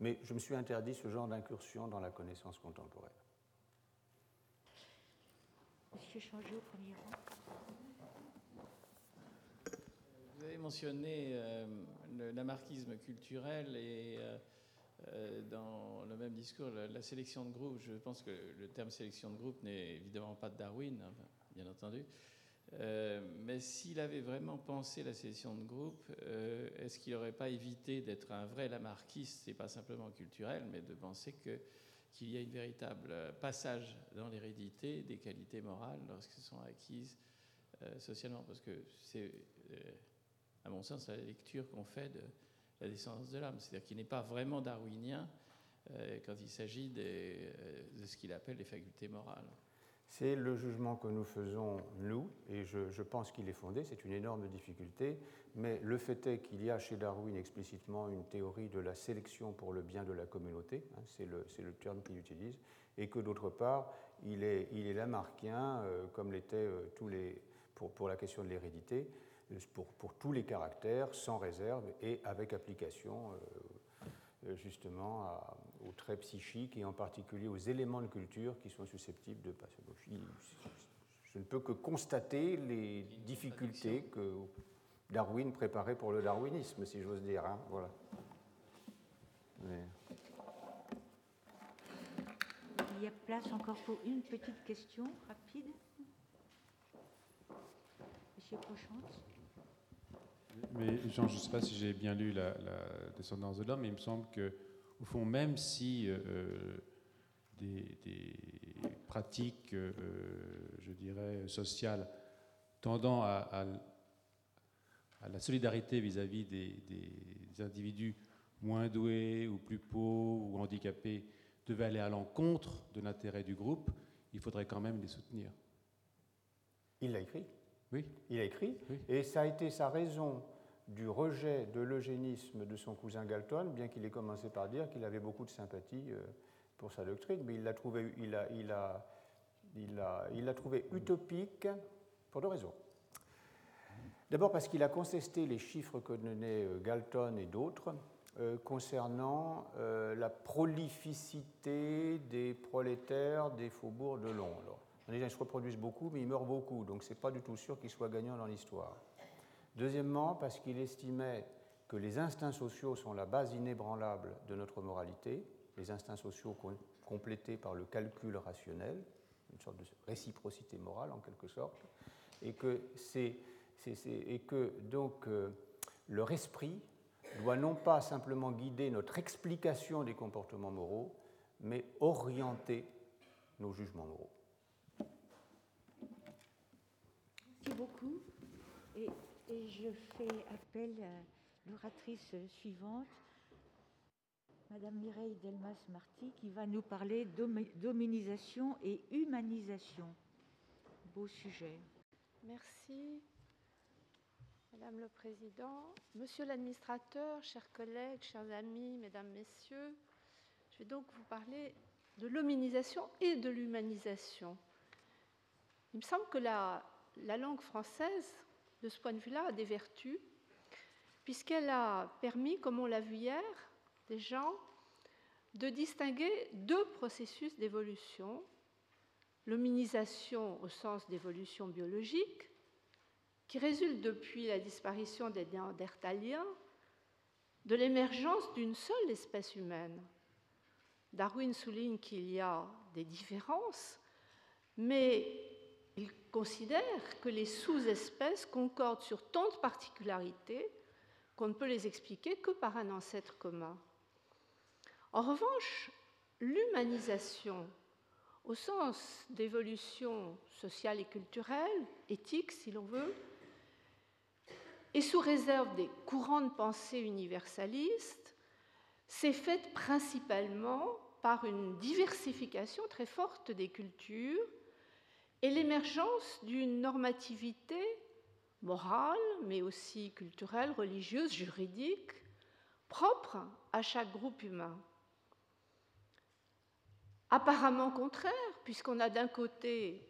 Mais je me suis interdit ce genre d'incursion dans la connaissance contemporaine.
Monsieur Changé, au premier rang.
Vous avez mentionné euh, l'amarquisme culturel et euh, euh, dans le même discours, la, sélection de groupe, je pense que le terme sélection de groupe n'est évidemment pas de Darwin, hein, bien entendu. Mais s'il avait vraiment pensé la sélection de groupe, est-ce qu'il n'aurait pas évité d'être un vrai lamarckiste, et pas simplement culturel, mais de penser qu'il y a une véritable passage dans l'hérédité des qualités morales lorsqu'elles sont acquises socialement? Parce que c'est, à mon sens, la lecture qu'on fait de, la descendance de l'âme, c'est-à-dire qu'il n'est pas vraiment darwinien euh, quand il s'agit euh, de ce qu'il appelle les facultés morales.
C'est le jugement que nous faisons, nous, et je, pense qu'il est fondé, c'est une énorme difficulté, mais le fait est qu'il y a chez Darwin explicitement une théorie de la sélection pour le bien de la communauté, hein, c'est le, terme qu'il utilise, et que d'autre part, il est, il lamarckien, euh, comme l'étaient tous les, pour la question de l'hérédité, pour, pour, tous les caractères, sans réserve et avec application. Euh, justement aux traits psychiques et en particulier aux éléments de culture qui sont susceptibles de pathologie. Je ne peux que constater les difficultés que Darwin préparait pour le darwinisme, si j'ose dire. Hein, voilà.
Il y a place encore pour une petite question rapide. Monsieur Prochante.
Mais Jean, je ne sais pas si j'ai bien lu la, descendance de l'homme, mais il me semble que, au fond, même si euh, euh, des, pratiques, euh, je dirais, sociales tendant à, la solidarité vis-à-vis des, des, individus moins doués ou plus pauvres ou handicapés devaient aller à l'encontre de l'intérêt du groupe, il faudrait quand même les soutenir.
Il l'a écrit.
Oui.
Il a écrit. Et ça a été sa raison du rejet de l'eugénisme de son cousin Galton, bien qu'il ait commencé par dire qu'il avait beaucoup de sympathie euh, pour sa doctrine, mais il l'a trouvé, utopique pour deux raisons. D'abord parce qu'il a contesté les chiffres que donnaient euh, Galton et d'autres euh, concernant la prolificité des prolétaires des faubourgs de Londres. Déjà, ils se reproduisent beaucoup, mais ils meurent beaucoup, donc ce n'est pas du tout sûr qu'ils soient gagnants dans l'histoire. Deuxièmement, parce qu'il estimait que les instincts sociaux sont la base inébranlable de notre moralité, les instincts sociaux complétés par le calcul rationnel, une sorte de réciprocité morale en quelque sorte, et que, donc euh, leur esprit doit non pas simplement guider notre explication des comportements moraux, mais orienter nos jugements moraux.
Merci beaucoup. Je fais appel à l'oratrice suivante, Madame Mireille Delmas-Marty, qui va nous parler d'hominisation et humanisation. Beau sujet.
Merci. Madame le Président, Monsieur l'administrateur, chers collègues, chers amis, Mesdames, Messieurs, je vais donc vous parler de l'hominisation et de l'humanisation. Il me semble que la langue française, de ce point de vue-là, a des vertus, puisqu'elle a permis, comme on l'a vu hier, des gens de distinguer deux processus d'évolution, l'hominisation au sens d'évolution biologique, qui résulte depuis la disparition des néandertaliens de l'émergence d'une seule espèce humaine. Darwin souligne qu'il y a des différences, mais il considère que les sous-espèces concordent sur tant de particularités qu'on ne peut les expliquer que par un ancêtre commun. En revanche, l'humanisation, au sens d'évolution sociale et culturelle, éthique si l'on veut, et sous réserve des courants de pensée universalistes, s'est faite principalement par une diversification très forte des cultures et l'émergence d'une normativité morale, mais aussi culturelle, religieuse, juridique, propre à chaque groupe humain. Apparemment contraire, puisqu'on a d'un côté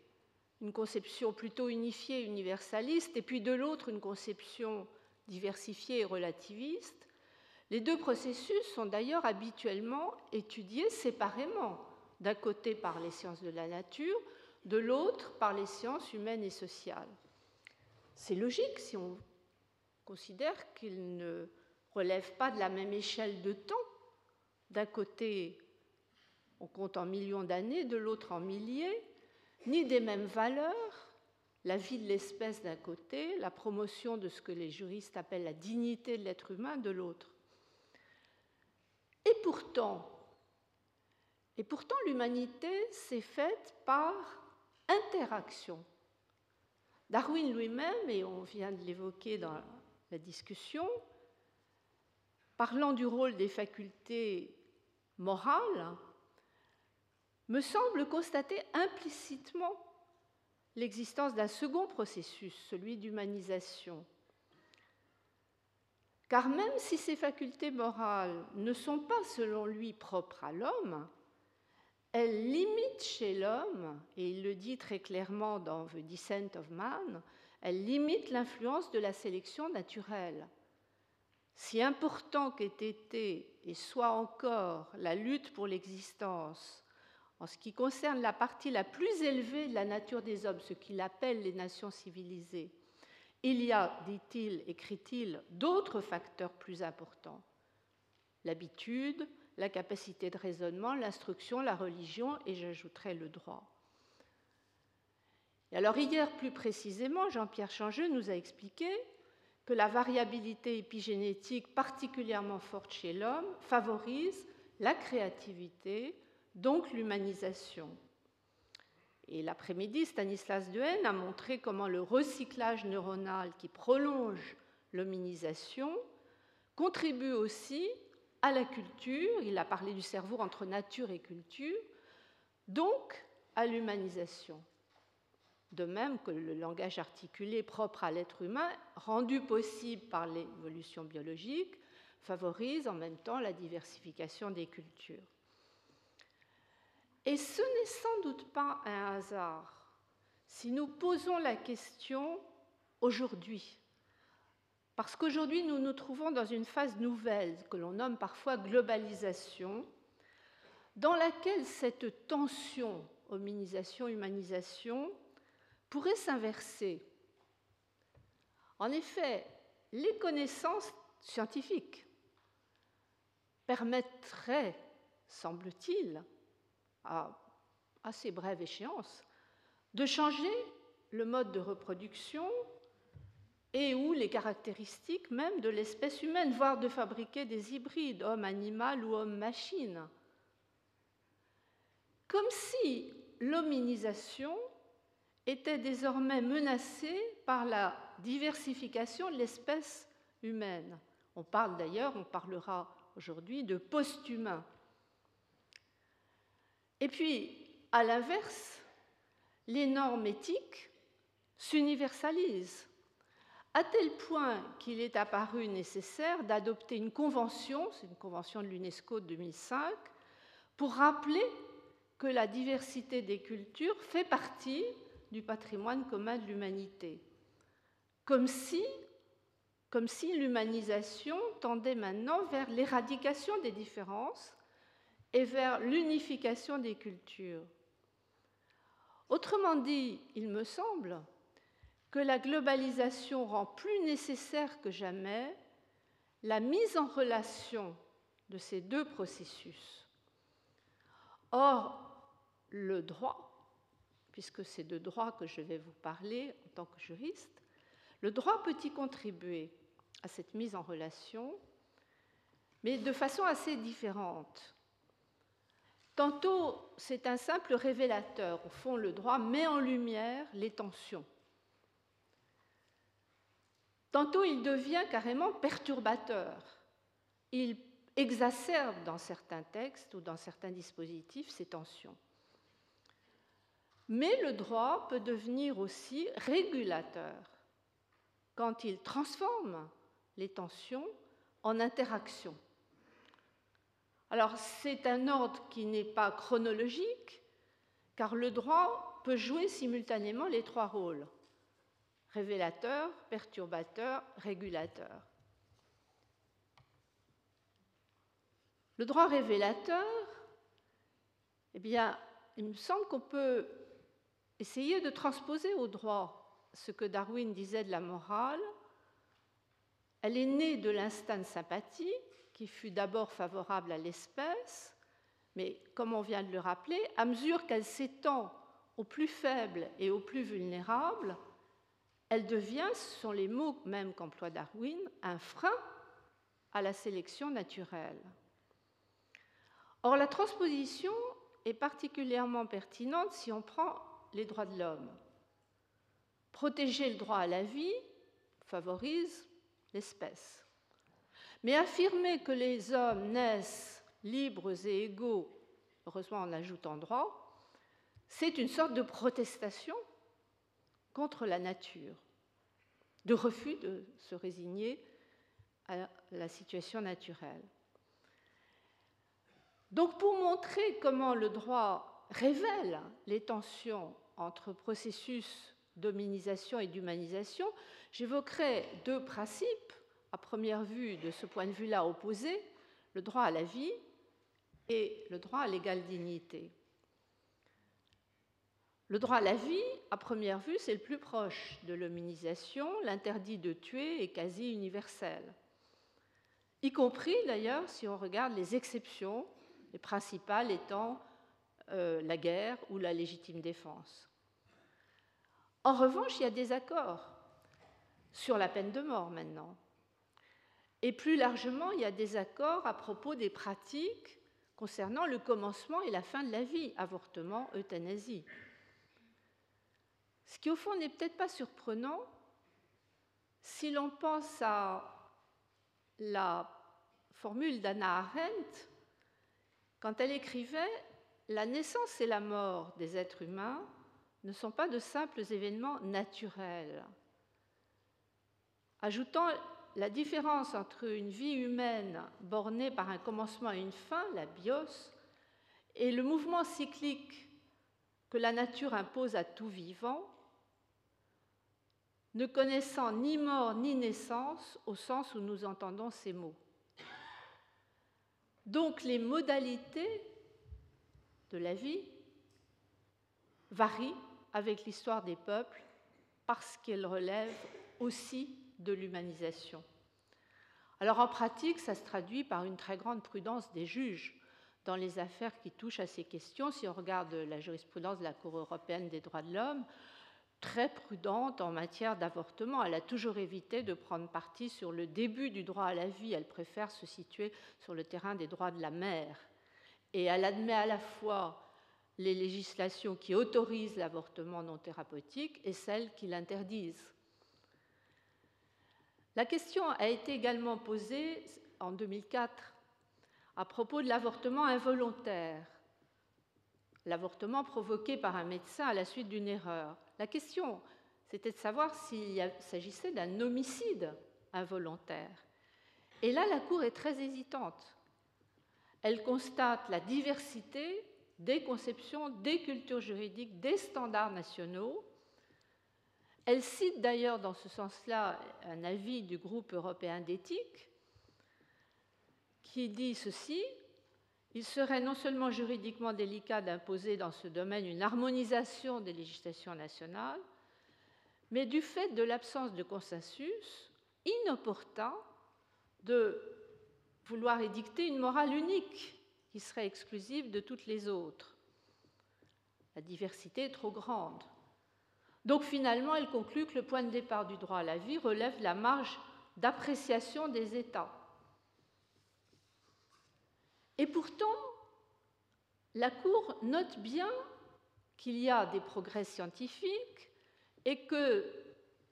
une conception plutôt unifiée, universaliste, et puis de l'autre une conception diversifiée et relativiste, les deux processus sont d'ailleurs habituellement étudiés séparément, d'un côté par les sciences de la nature, de l'autre par les sciences humaines et sociales. C'est logique si on considère qu'ils ne relèvent pas de la même échelle de temps. D'un côté, on compte en millions d'années, de l'autre en milliers, ni des mêmes valeurs, la vie de l'espèce d'un côté, la promotion de ce que les juristes appellent la dignité de l'être humain de l'autre. Et pourtant, et pourtant l'humanité s'est faite par interaction. Darwin lui-même, et on vient de l'évoquer dans la discussion, parlant du rôle des facultés morales, me semble constater implicitement l'existence d'un second processus, celui d'humanisation. Car même si ces facultés morales ne sont pas, selon lui, propres à l'homme, elle limite chez l'homme, et il le dit très clairement dans The Descent of Man, elle limite l'influence de la sélection naturelle. si important qu'ait été et soit encore la lutte pour l'existence en ce qui concerne la partie la plus élevée de la nature des hommes, ce qu'il appelle les nations civilisées, il y a, dit-il, écrit-il, d'autres facteurs plus importants. L'habitude, la capacité de raisonnement, l'instruction, la religion et j'ajouterai le droit. Et alors hier, plus précisément, Jean-Pierre Changeux nous a expliqué que la variabilité épigénétique particulièrement forte chez l'homme favorise la créativité, donc l'humanisation. Et l'après-midi, Stanislas Dehaene a montré comment le recyclage neuronal qui prolonge l'hominisation contribue aussi à la culture, il a parlé du cerveau entre nature et culture, donc à l'humanisation. De même que le langage articulé propre à l'être humain, rendu possible par l'évolution biologique, favorise en même temps la diversification des cultures. Et ce n'est sans doute pas un hasard si nous posons la question aujourd'hui. Parce qu'aujourd'hui, nous nous trouvons dans une phase nouvelle que l'on nomme parfois globalisation, dans laquelle cette tension hominisation-humanisation pourrait s'inverser. En effet, les connaissances scientifiques permettraient, semble-t-il, à assez brève échéance, de changer le mode de reproduction et ou les caractéristiques même de l'espèce humaine, voire de fabriquer des hybrides, homme-animal ou homme-machine. Comme si l'hominisation était désormais menacée par la diversification de l'espèce humaine. On parle d'ailleurs, on parlera aujourd'hui de post-humain. Et puis, à l'inverse, les normes éthiques s'universalisent, à tel point qu'il est apparu nécessaire d'adopter une convention, c'est une convention de l'UNESCO de 2005, pour rappeler que la diversité des cultures fait partie du patrimoine commun de l'humanité. Comme si, comme si l'humanisation tendait maintenant vers l'éradication des différences et vers l'unification des cultures. Autrement dit, il me semble que la globalisation rend plus nécessaire que jamais la mise en relation de ces deux processus. Or, le droit, puisque c'est de droit que je vais vous parler en tant que juriste, le droit peut y contribuer à cette mise en relation, mais de façon assez différente. Tantôt, c'est un simple révélateur. Au fond, le droit met en lumière les tensions. Tantôt, il devient carrément perturbateur. Il exacerbe dans certains textes ou dans certains dispositifs ces tensions. Mais le droit peut devenir aussi régulateur quand il transforme les tensions en interactions. Alors c'est un ordre qui n'est pas chronologique, car le droit peut jouer simultanément les trois rôles révélateur, perturbateur, régulateur. Le droit révélateur, eh bien, il me semble qu'on peut essayer de transposer au droit ce que Darwin disait de la morale. Elle est née de l'instinct de sympathie, qui fut d'abord favorable à l'espèce, mais comme on vient de le rappeler, à mesure qu'elle s'étend aux plus faibles et aux plus vulnérables, elle devient, ce sont les mots même qu'emploie Darwin, un frein à la sélection naturelle. Or, la transposition est particulièrement pertinente si on prend les droits de l'homme. Protéger le droit à la vie favorise l'espèce. Mais affirmer que les hommes naissent libres et égaux, heureusement en ajoutant droit, c'est une sorte de protestation contre la nature, de refus de se résigner à la situation naturelle. Donc pour montrer comment le droit révèle les tensions entre processus d'hominisation et d'humanisation, j'évoquerai deux principes à première vue, de ce point de vue-là, opposé, le droit à la vie et le droit à l'égale dignité. Le droit à la vie, à première vue, c'est le plus proche de l'hominisation. L'interdit de tuer est quasi universel. Y compris, d'ailleurs, si on regarde les exceptions, les principales étant euh, la guerre ou la légitime défense. En revanche, il y a des accords sur la peine de mort maintenant. Et plus largement, il y a des accords à propos des pratiques concernant le commencement et la fin de la vie, avortement, euthanasie. Ce qui, au fond, n'est peut-être pas surprenant si l'on pense à la formule d'Anna Arendt quand elle écrivait La naissance et la mort des êtres humains ne sont pas de simples événements naturels. Ajoutant la différence entre une vie humaine bornée par un commencement et une fin, la bios, et le mouvement cyclique que la nature impose à tout vivant, ne connaissant ni mort ni naissance au sens où nous entendons ces mots. Donc les modalités de la vie varient avec l'histoire des peuples parce qu'elles relèvent aussi de l'humanisation. Alors en pratique, ça se traduit par une très grande prudence des juges dans les affaires qui touchent à ces questions. Si on regarde la jurisprudence de la Cour européenne des droits de l'homme, très prudente en matière d'avortement. Elle a toujours évité de prendre parti sur le début du droit à la vie. Elle préfère se situer sur le terrain des droits de la mère. Et elle admet à la fois les législations qui autorisent l'avortement non thérapeutique et celles qui l'interdisent. La question a été également posée en 2004 à propos de l'avortement involontaire, l'avortement provoqué par un médecin à la suite d'une erreur. La question, c'était de savoir s'il s'agissait d'un homicide involontaire. Et là, la Cour est très hésitante. Elle constate la diversité des conceptions, des cultures juridiques, des standards nationaux. Elle cite d'ailleurs dans ce sens-là un avis du groupe européen d'éthique qui dit ceci il serait non seulement juridiquement délicat d'imposer dans ce domaine une harmonisation des législations nationales, mais du fait de l'absence de consensus, inopportun de vouloir édicter une morale unique qui serait exclusive de toutes les autres. La diversité est trop grande. Donc finalement, elle conclut que le point de départ du droit à la vie relève de la marge d'appréciation des États. Et pourtant, la Cour note bien qu'il y a des progrès scientifiques et que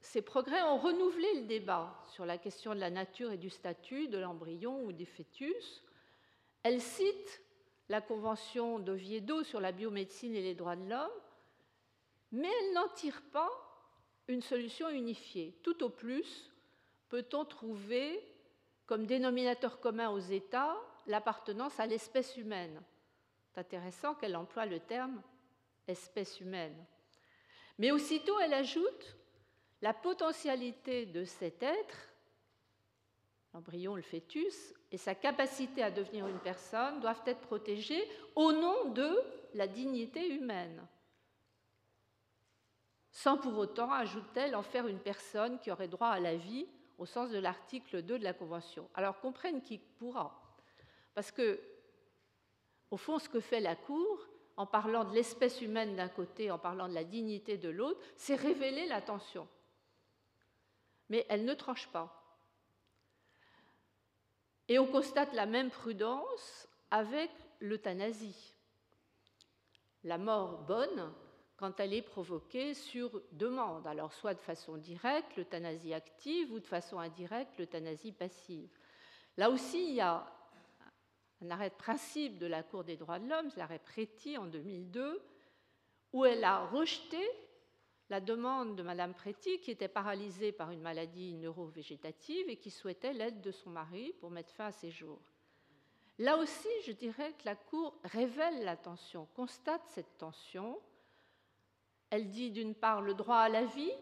ces progrès ont renouvelé le débat sur la question de la nature et du statut de l'embryon ou du fœtus. Elle cite la Convention d'Oviedo sur la biomédecine et les droits de l'homme, mais elle n'en tire pas une solution unifiée. Tout au plus, peut-on trouver comme dénominateur commun aux États l'appartenance à l'espèce humaine. C'est intéressant qu'elle emploie le terme espèce humaine. Mais aussitôt, elle ajoute la potentialité de cet être, l'embryon, le fœtus, et sa capacité à devenir une personne doivent être protégées au nom de la dignité humaine. Sans pour autant, ajoute-t-elle, en faire une personne qui aurait droit à la vie au sens de l'article 2 de la Convention. Alors comprenne qui pourra. Parce que, au fond, ce que fait la Cour, en parlant de l'espèce humaine d'un côté, en parlant de la dignité de l'autre, c'est révéler la tension. Mais elle ne tranche pas. Et on constate la même prudence avec l'euthanasie. La mort bonne, quand elle est provoquée sur demande, alors soit de façon directe, l'euthanasie active, ou de façon indirecte, l'euthanasie passive. Là aussi, il y a un arrêt de principe de la Cour des droits de l'homme, l'arrêt Préti en 2002, où elle a rejeté la demande de Madame Préti, qui était paralysée par une maladie neurovégétative et qui souhaitait l'aide de son mari pour mettre fin à ses jours. Là aussi, je dirais que la Cour révèle la tension, constate cette tension. Elle dit d'une part le droit à la vie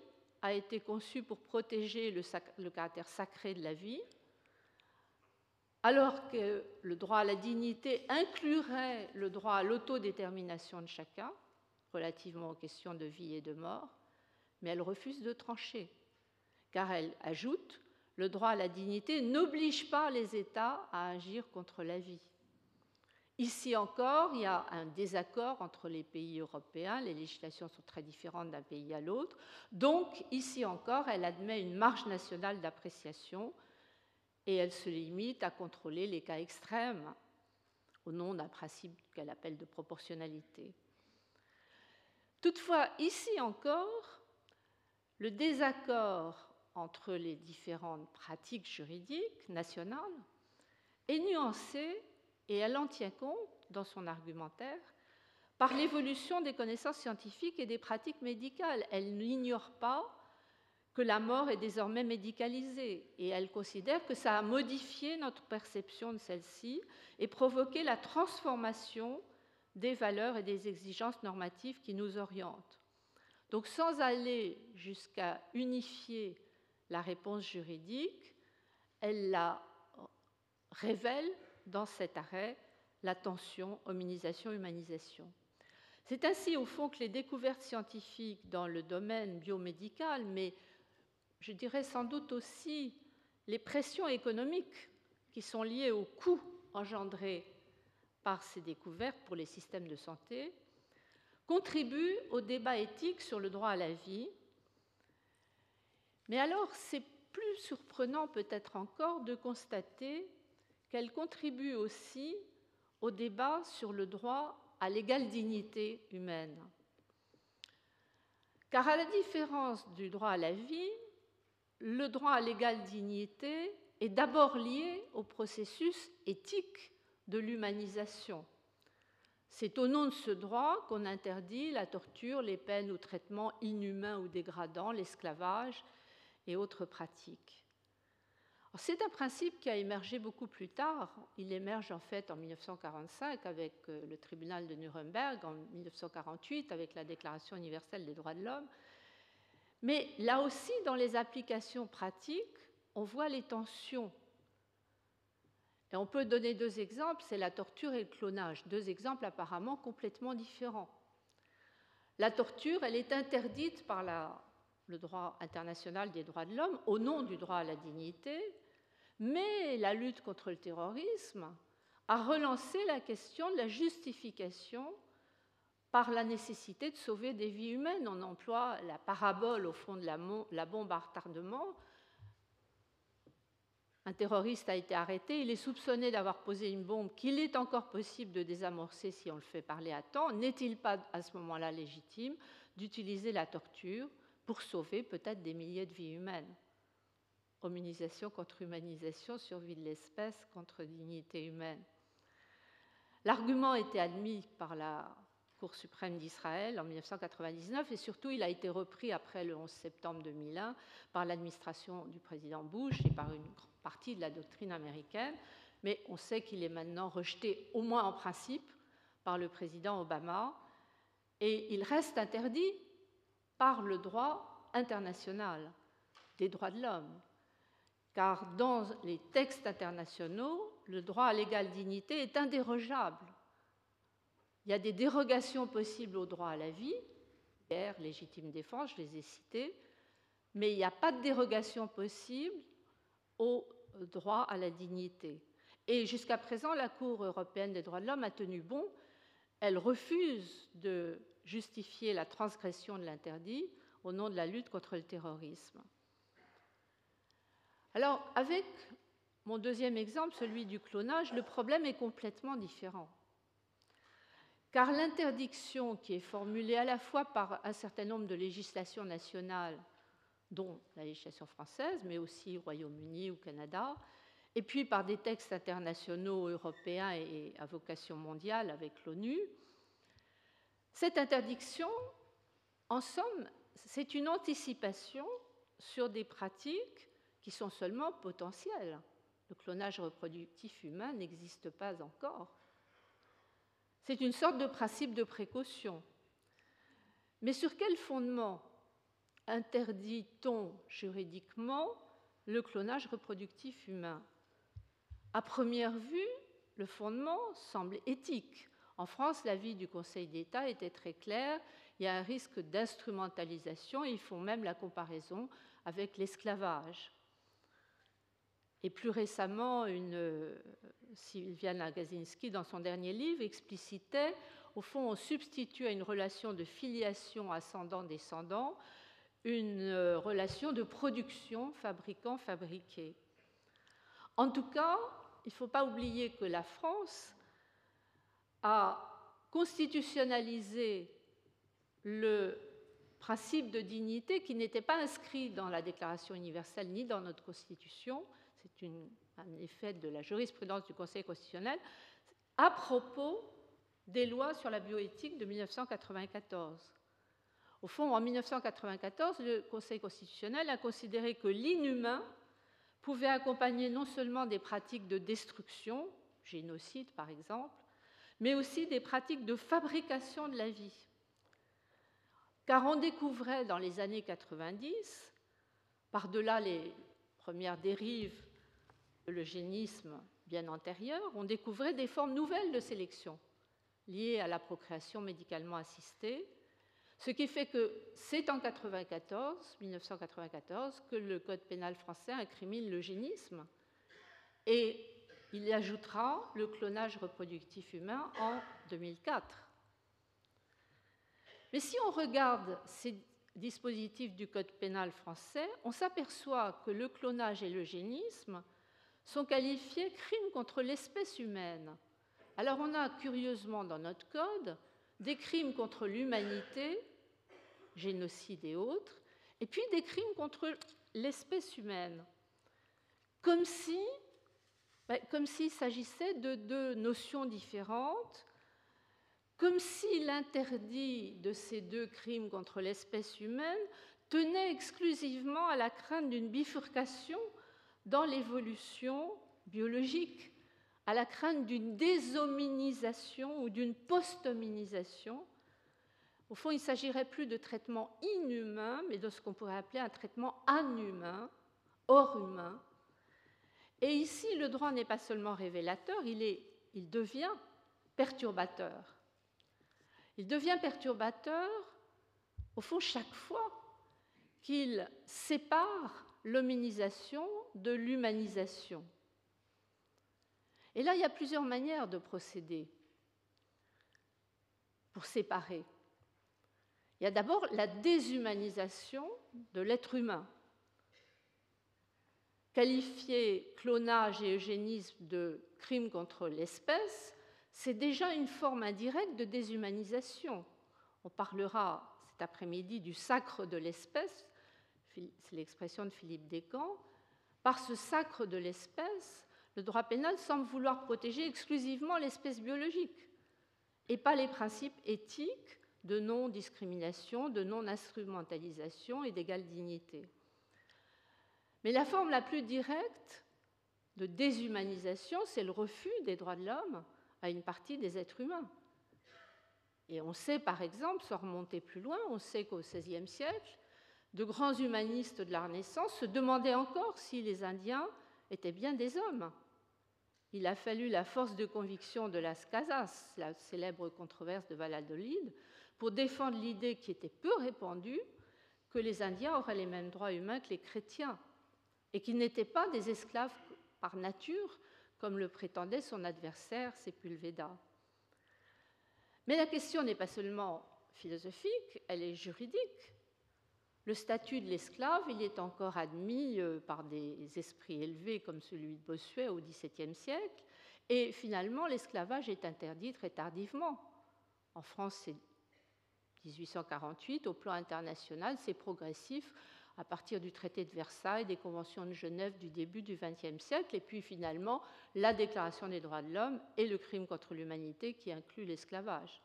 a été conçu pour protéger le caractère sacré de la vie, alors que le droit à la dignité inclurait le droit à l'autodétermination de chacun relativement aux questions de vie et de mort, mais elle refuse de trancher, car elle ajoute le droit à la dignité n'oblige pas les États à agir contre la vie. Ici encore, il y a un désaccord entre les pays européens, les législations sont très différentes d'un pays à l'autre, donc ici encore, elle admet une marge nationale d'appréciation et elle se limite à contrôler les cas extrêmes au nom d'un principe qu'elle appelle de proportionnalité. Toutefois, ici encore, le désaccord entre les différentes pratiques juridiques nationales est nuancé et elle en tient compte dans son argumentaire par l'évolution des connaissances scientifiques et des pratiques médicales. Elle n'ignore pas que la mort est désormais médicalisée et elle considère que ça a modifié notre perception de celle-ci et provoqué la transformation des valeurs et des exigences normatives qui nous orientent. Donc sans aller jusqu'à unifier la réponse juridique, elle la révèle dans cet arrêt la tension hominisation-humanisation. C'est ainsi au fond que les découvertes scientifiques dans le domaine biomédical, mais je dirais sans doute aussi les pressions économiques qui sont liées aux coûts engendrés par ces découvertes pour les systèmes de santé, contribuent au débat éthique sur le droit à la vie. Mais alors, c'est plus surprenant peut-être encore de constater qu'elle contribue aussi au débat sur le droit à l'égale dignité humaine. Car à la différence du droit à la vie, le droit à l'égale dignité est d'abord lié au processus éthique de l'humanisation. C'est au nom de ce droit qu'on interdit la torture, les peines ou traitements inhumains ou dégradants, l'esclavage et autres pratiques. C'est un principe qui a émergé beaucoup plus tard. Il émerge en fait en 1945 avec euh, le tribunal de Nuremberg, en 1948 avec la Déclaration universelle des droits de l'homme, mais là aussi, dans les applications pratiques, on voit les tensions. Et on peut donner deux exemples, c'est la torture et le clonage, deux exemples apparemment complètement différents. La torture, elle est interdite par le droit international des droits de l'homme au nom du droit à la dignité, mais la lutte contre le terrorisme a relancé la question de la justification par la nécessité de sauver des vies humaines. On emploie la parabole au fond de la, bombe à retardement. Un terroriste a été arrêté, il est soupçonné d'avoir posé une bombe qu'il est encore possible de désamorcer si on le fait parler à temps. N'est-il pas à ce moment-là légitime d'utiliser la torture pour sauver peut-être des milliers de vies humaines? Hominisation contre humanisation, survie de l'espèce contre dignité humaine. L'argument était admis par la Cour suprême d'Israël en 1999 et surtout il a été repris après le 11 septembre 2001 par l'administration du président Bush et par une partie de la doctrine américaine, mais on sait qu'il est maintenant rejeté au moins en principe par le président Obama. Et il reste interdit par le droit international des droits de l'homme. Car dans les textes internationaux, le droit à l'égale dignité est indérogeable il y a des dérogations possibles au droit à la vie, guerre, légitime défense, je les ai citées, mais il n'y a pas de dérogation possible au droit à la dignité. Et jusqu'à présent, la Cour européenne des droits de l'homme a tenu bon. Elle refuse de justifier la transgression de l'interdit au nom de la lutte contre le terrorisme. Alors, avec mon deuxième exemple, celui du clonage, le problème est complètement différent car l'interdiction qui est formulée à la fois par un certain nombre de législations nationales, dont la législation française, mais aussi au Royaume-Uni ou Canada, et puis par des textes internationaux européens et à vocation mondiale avec l'ONU, cette interdiction, en somme, c'est une anticipation sur des pratiques qui sont seulement potentielles. Le clonage reproductif humain n'existe pas encore. C'est une sorte de principe de précaution. Mais sur quel fondement interdit-on juridiquement le clonage reproductif humain? À première vue, le fondement semble éthique. En France, l'avis du Conseil d'État était très clair. Il y a un risque d'instrumentalisation. Ils font même la comparaison avec l'esclavage. Et plus récemment, une, Sylviane Gazinski, dans son dernier livre, explicitait, au fond, on substitue à une relation de filiation ascendant-descendant une euh, relation de production fabricant-fabriqué. En tout cas, il ne faut pas oublier que la France a constitutionnalisé le principe de dignité qui n'était pas inscrit dans la Déclaration universelle ni dans notre Constitution, c'est un effet de la jurisprudence du Conseil constitutionnel, à propos des lois sur la bioéthique de 1994. Au fond, en 1994, le Conseil constitutionnel a considéré que l'inhumain pouvait accompagner non seulement des pratiques de destruction, génocide par exemple, mais aussi des pratiques de fabrication de la vie. Car on découvrait dans les années 90, par-delà les premières dérives de l'eugénisme bien antérieur, on découvrait des formes nouvelles de sélection liées à la procréation médicalement assistée, ce qui fait que c'est en 1994, 1994 que le Code pénal français incrimine l'eugénisme et il ajoutera le clonage reproductif humain en 2004. Mais si on regarde ces dispositifs du Code pénal français, on s'aperçoit que le clonage et l'eugénisme sont qualifiés crimes contre l'espèce humaine. Alors on a curieusement dans notre Code des crimes contre l'humanité, génocide et autres, et puis des crimes contre l'espèce humaine, comme si ben, s'il s'agissait de deux notions différentes, comme si l'interdit de ces deux crimes contre l'espèce humaine tenait exclusivement à la crainte d'une bifurcation dans l'évolution biologique, à la crainte d'une déshominisation ou d'une posthominisation. Au fond, il ne s'agirait plus de traitement inhumain, mais de ce qu'on pourrait appeler un traitement inhumain, hors humain. Et ici, le droit n'est pas seulement révélateur, il, est, il devient perturbateur. Il devient perturbateur, au fond, chaque fois qu'il sépare l'hominisation de l'humanisation. Et là, il y a plusieurs manières de procéder pour séparer. Il y a d'abord la déshumanisation de l'être humain. Qualifier clonage et eugénisme de crime contre l'espèce, c'est déjà une forme indirecte de déshumanisation. On parlera cet après-midi du sacre de l'espèce, c'est l'expression de Philippe Descamps, par ce sacre de l'espèce, le droit pénal semble vouloir protéger exclusivement l'espèce biologique et pas les principes éthiques de non-discrimination, de non-instrumentalisation et d'égale dignité. Mais la forme la plus directe de déshumanisation, c'est le refus des droits de l'homme à une partie des êtres humains. Et on sait, par exemple, sans remonter plus loin, on sait qu'au XVIe siècle, de grands humanistes de la Renaissance se demandaient encore si les Indiens étaient bien des hommes. Il a fallu la force de conviction de Las Casas, la célèbre controverse de Valladolid, pour défendre l'idée qui était peu répandue que les Indiens auraient les mêmes droits humains que les chrétiens et qu'ils n'étaient pas des esclaves par nature, comme le prétendait son adversaire Sepulveda. Mais la question n'est pas seulement philosophique, elle est juridique. Le statut de l'esclave, il est encore admis euh, par des esprits élevés comme celui de Bossuet au XVIIe siècle, et finalement l'esclavage est interdit très tardivement. En France, c'est 1848, au plan international, c'est progressif à partir du traité de Versailles, des conventions de Genève du début du XXe siècle, et puis finalement la Déclaration des droits de l'homme et le crime contre l'humanité qui inclut l'esclavage.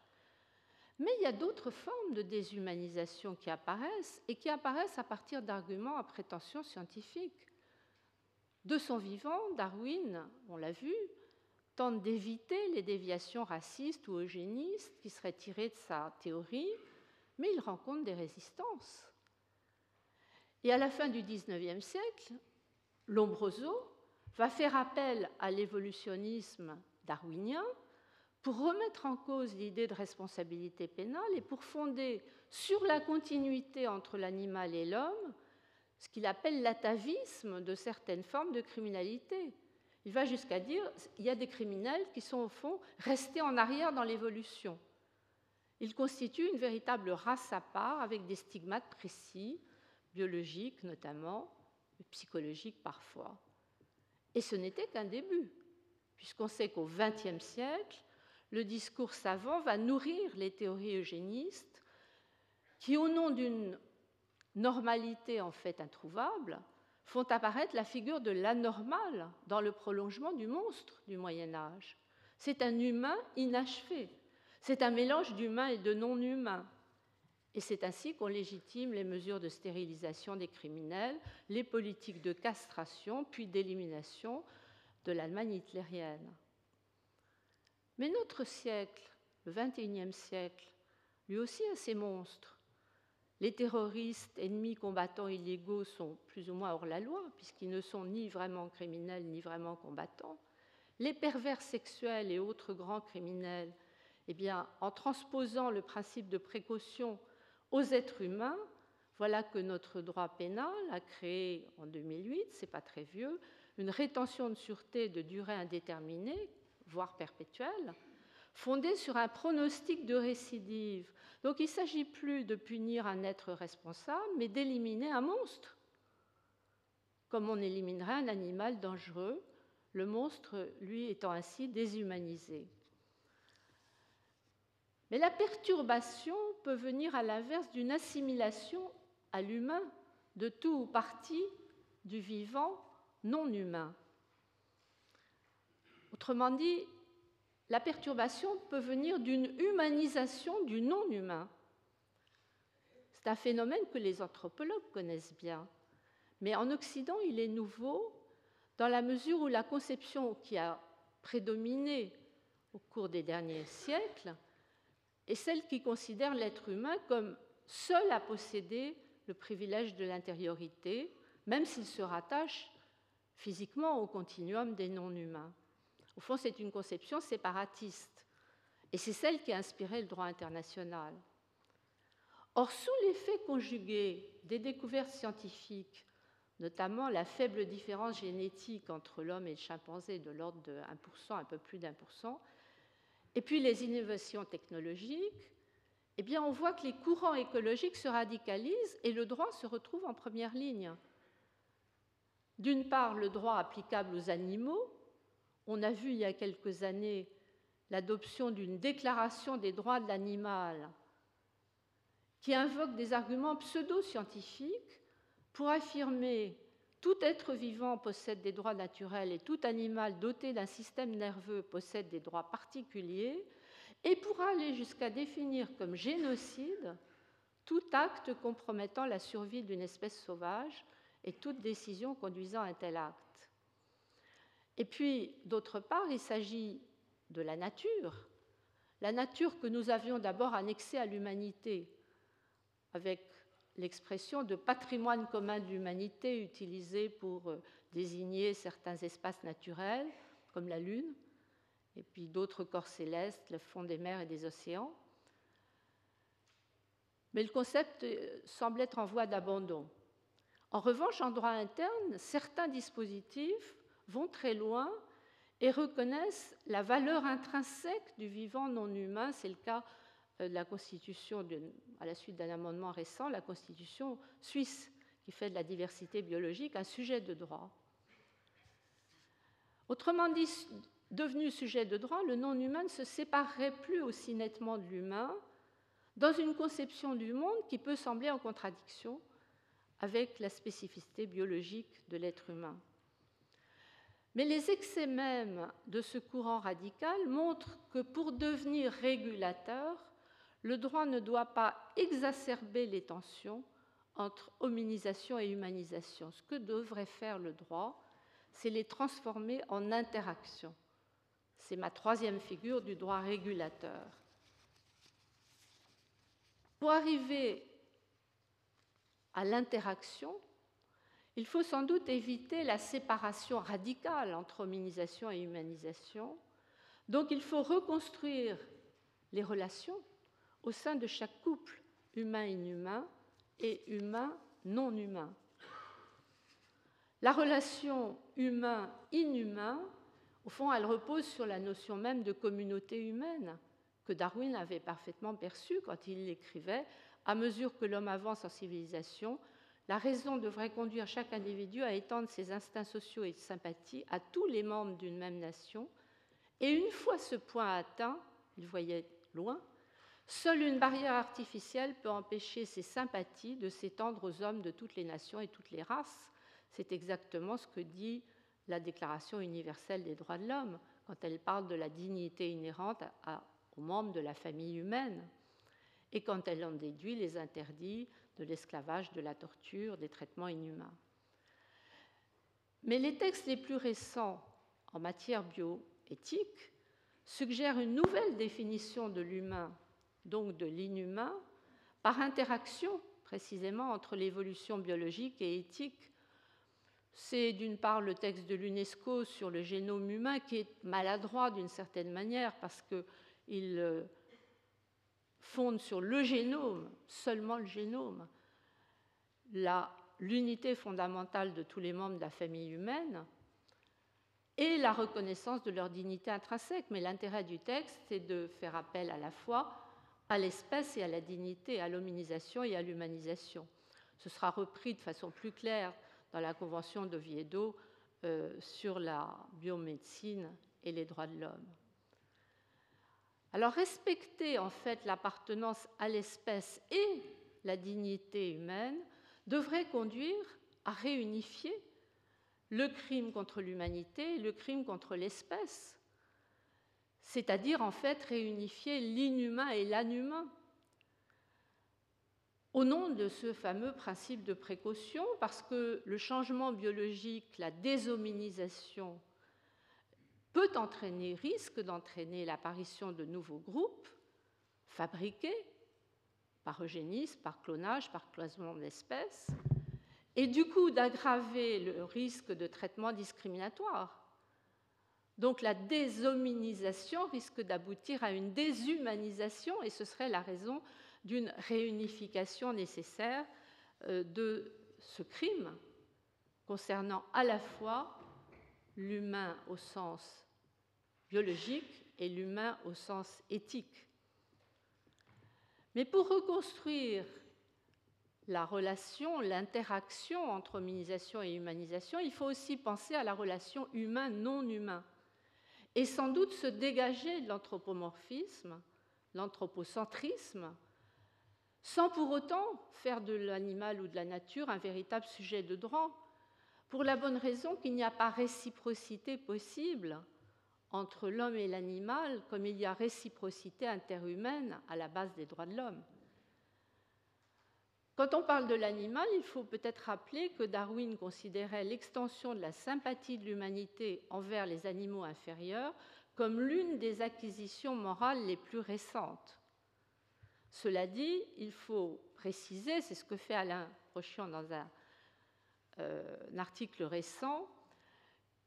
Mais il y a d'autres formes de déshumanisation qui apparaissent et qui apparaissent à partir d'arguments à prétention scientifique. De son vivant, Darwin, on l'a vu, tente d'éviter les déviations racistes ou eugénistes qui seraient tirées de sa théorie, mais il rencontre des résistances. Et à la fin du XIXe siècle, Lombroso va faire appel à l'évolutionnisme darwinien pour remettre en cause l'idée de responsabilité pénale et pour fonder sur la continuité entre l'animal et l'homme ce qu'il appelle l'atavisme de certaines formes de criminalité. Il va jusqu'à dire qu'il y a des criminels qui sont au fond restés en arrière dans l'évolution. Ils constituent une véritable race à part avec des stigmates précis, biologiques notamment, psychologiques parfois. Et ce n'était qu'un début, puisqu'on sait qu'au XXe siècle, le discours savant va nourrir les théories eugénistes qui, au nom d'une normalité en fait introuvable, font apparaître la figure de l'anormal dans le prolongement du monstre du Moyen Âge. C'est un humain inachevé, c'est un mélange d'humain et de non-humain. Et c'est ainsi qu'on légitime les mesures de stérilisation des criminels, les politiques de castration, puis d'élimination de l'Allemagne hitlérienne. Mais notre siècle, le XXIe siècle, lui aussi a ses monstres. Les terroristes, ennemis, combattants illégaux sont plus ou moins hors la loi, puisqu'ils ne sont ni vraiment criminels ni vraiment combattants. Les pervers sexuels et autres grands criminels, eh bien, en transposant le principe de précaution aux êtres humains, voilà que notre droit pénal a créé en 2008, c'est pas très vieux, une rétention de sûreté de durée indéterminée, voire perpétuelle, fondée sur un pronostic de récidive. Donc il ne s'agit plus de punir un être responsable, mais d'éliminer un monstre, comme on éliminerait un animal dangereux, le monstre, lui, étant ainsi déshumanisé. Mais la perturbation peut venir à l'inverse d'une assimilation à l'humain de tout ou partie du vivant non humain. Autrement dit, la perturbation peut venir d'une humanisation du non humain. C'est un phénomène que les anthropologues connaissent bien. Mais en Occident, il est nouveau dans la mesure où la conception qui a prédominé au cours des derniers siècles est celle qui considère l'être humain comme seul à posséder le privilège de l'intériorité, même s'il se rattache physiquement au continuum des non-humains. Au fond, c'est une conception séparatiste, et c'est celle qui a inspiré le droit international. Or, sous l'effet conjugué des découvertes scientifiques, notamment la faible différence génétique entre l'homme et le chimpanzé de l'ordre de 1%, un peu plus d'un pour cent, et puis les innovations technologiques, eh on voit que les courants écologiques se radicalisent et le droit se retrouve en première ligne. D'une part, le droit applicable aux animaux. On a vu il y a quelques années l'adoption d'une déclaration des droits de l'animal qui invoque des arguments pseudo-scientifiques pour affirmer tout être vivant possède des droits naturels et tout animal doté d'un système nerveux possède des droits particuliers, et pourra aller jusqu'à définir comme génocide tout acte compromettant la survie d'une espèce sauvage et toute décision conduisant à un tel acte. Et puis, d'autre part, il s'agit de la nature, la nature que nous avions d'abord annexée à l'humanité, avec l'expression de patrimoine commun de l'humanité utilisée pour euh, désigner certains espaces naturels, comme la Lune, et puis d'autres corps célestes, le fond des mers et des océans. Mais le concept euh, semble être en voie d'abandon. En revanche, en droit interne, certains dispositifs vont très loin et reconnaissent la valeur intrinsèque du vivant non humain. C'est le cas euh, de la Constitution, à la suite d'un amendement récent, la Constitution suisse, qui fait de la diversité biologique un sujet de droit. Autrement dit, devenu sujet de droit, le non-humain ne se séparerait plus aussi nettement de l'humain dans une conception du monde qui peut sembler en contradiction avec la spécificité biologique de l'être humain. Mais les excès même de ce courant radical montrent que pour devenir régulateur, le droit ne doit pas exacerber les tensions entre hominisation et humanisation. Ce que devrait faire le droit, c'est les transformer en interaction. C'est ma troisième figure du droit régulateur. Pour arriver à l'interaction, Il faut sans doute éviter la séparation radicale entre hominisation et humanisation. Donc il faut reconstruire les relations au sein de chaque couple humain-inhumain et humain-non humain. La relation humain-inhumain, au fond, elle repose sur la notion même de communauté humaine que Darwin avait parfaitement perçue quand il l'écrivait. À mesure que l'homme avance en civilisation, la raison devrait conduire chaque individu à étendre ses instincts sociaux et de sympathie à tous les membres d'une même nation. Et une fois ce point atteint, il voyait loin, seule une barrière artificielle peut empêcher ces sympathies de s'étendre aux hommes de toutes les nations et toutes les races. C'est exactement ce que dit la Déclaration universelle des droits de l'homme quand elle parle de la dignité inhérente aux membres de la famille humaine et quand elle en déduit les interdits de l'esclavage, de la torture, des traitements inhumains. Mais les textes les plus récents en matière bioéthique suggèrent une nouvelle définition de l'humain, donc de l'inhumain, par interaction précisément entre l'évolution biologique et éthique. C'est d'une part le texte de l'UNESCO sur le génome humain qui est maladroit d'une certaine manière parce qu'il euh, fonde sur le génome, seulement le génome, l'unité fondamentale de tous les membres de la famille humaine et la reconnaissance de leur dignité intrinsèque. Mais l'intérêt du texte, c'est de faire appel à la fois à l'espèce et à la dignité, à l'hominisation et à l'humanisation. Ce sera repris de façon plus claire dans la Convention d'Oviedo euh, sur la biomédecine et les droits de l'homme. Alors respecter en fait l'appartenance à l'espèce et la dignité humaine devrait conduire à réunifier le crime contre l'humanité et le crime contre l'espèce, c'est-à-dire en fait réunifier l'inhumain et l'inhumain. Au nom de ce fameux principe de précaution, parce que le changement biologique, la déshominisation, peut entraîner, risque d'entraîner l'apparition de nouveaux groupes fabriqués par eugénisme, par clonage, par cloisonnement d'espèces, et du coup d'aggraver le risque de traitement discriminatoire. Donc la déshominisation risque d'aboutir à une déshumanisation, et ce serait la raison d'une réunification nécessaire euh, de ce crime concernant à la fois l'humain au sens biologique et l'humain au sens éthique. Mais pour reconstruire la relation, l'interaction entre hominisation et humanisation, il faut aussi penser à la relation humain-non humain et sans doute se dégager de l'anthropomorphisme, l'anthropocentrisme, sans pour autant faire de l'animal ou de la nature un véritable sujet de droit, pour la bonne raison qu'il n'y a pas réciprocité possible entre l'homme et l'animal comme il y a réciprocité interhumaine à la base des droits de l'homme. Quand on parle de l'animal, il faut peut-être rappeler que Darwin considérait l'extension de la sympathie de l'humanité envers les animaux inférieurs comme l'une des acquisitions morales les plus récentes. Cela dit, il faut préciser, c'est ce que fait Alain Rochian dans un un article récent,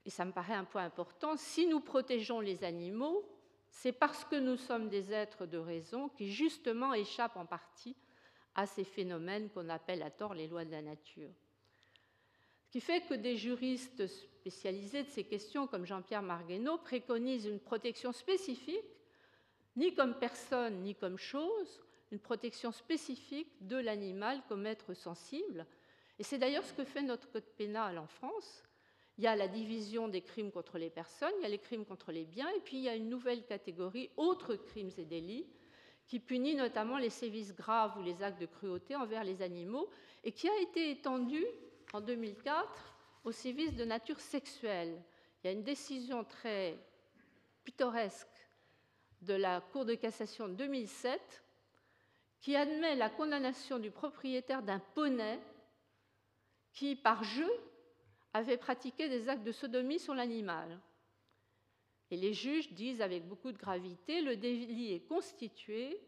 et ça me paraît un point important, si nous protégeons les animaux, c'est parce que nous sommes des êtres de raison qui justement échappent en partie à ces phénomènes qu'on appelle à tort les lois de la nature. Ce qui fait que des juristes spécialisés de ces questions, comme Jean-Pierre Marguenot, préconisent une protection spécifique, ni comme personne, ni comme chose, une protection spécifique de l'animal comme être sensible, et c'est d'ailleurs ce que fait notre code pénal en France. Il y a la division des crimes contre les personnes, il y a les crimes contre les biens, et puis il y a une nouvelle catégorie, autres crimes et délits, qui punit notamment les sévices graves ou les actes de cruauté envers les animaux, et qui a été étendue en 2004 aux sévices de nature sexuelle. Il y a une décision très pittoresque de la Cour de cassation de 2007 qui admet la condamnation du propriétaire d'un poney qui, par jeu, avait pratiqué des actes de sodomie sur l'animal. Et les juges disent avec beaucoup de gravité, le délit est constitué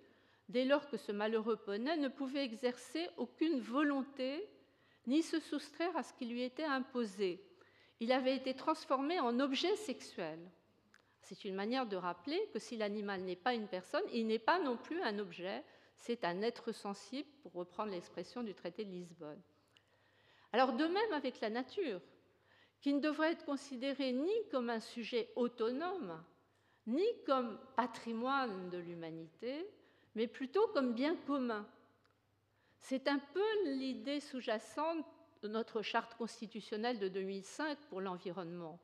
dès lors que ce malheureux poney ne pouvait exercer aucune volonté ni se soustraire à ce qui lui était imposé. Il avait été transformé en objet sexuel. C'est une manière de rappeler que si l'animal n'est pas une personne, il n'est pas non plus un objet, c'est un être sensible, pour reprendre l'expression du traité de Lisbonne. Alors de même avec la nature, qui ne devrait être considérée ni comme un sujet autonome, ni comme patrimoine de l'humanité, mais plutôt comme bien commun. C'est un peu l'idée sous-jacente de notre charte constitutionnelle de 2005 pour l'environnement.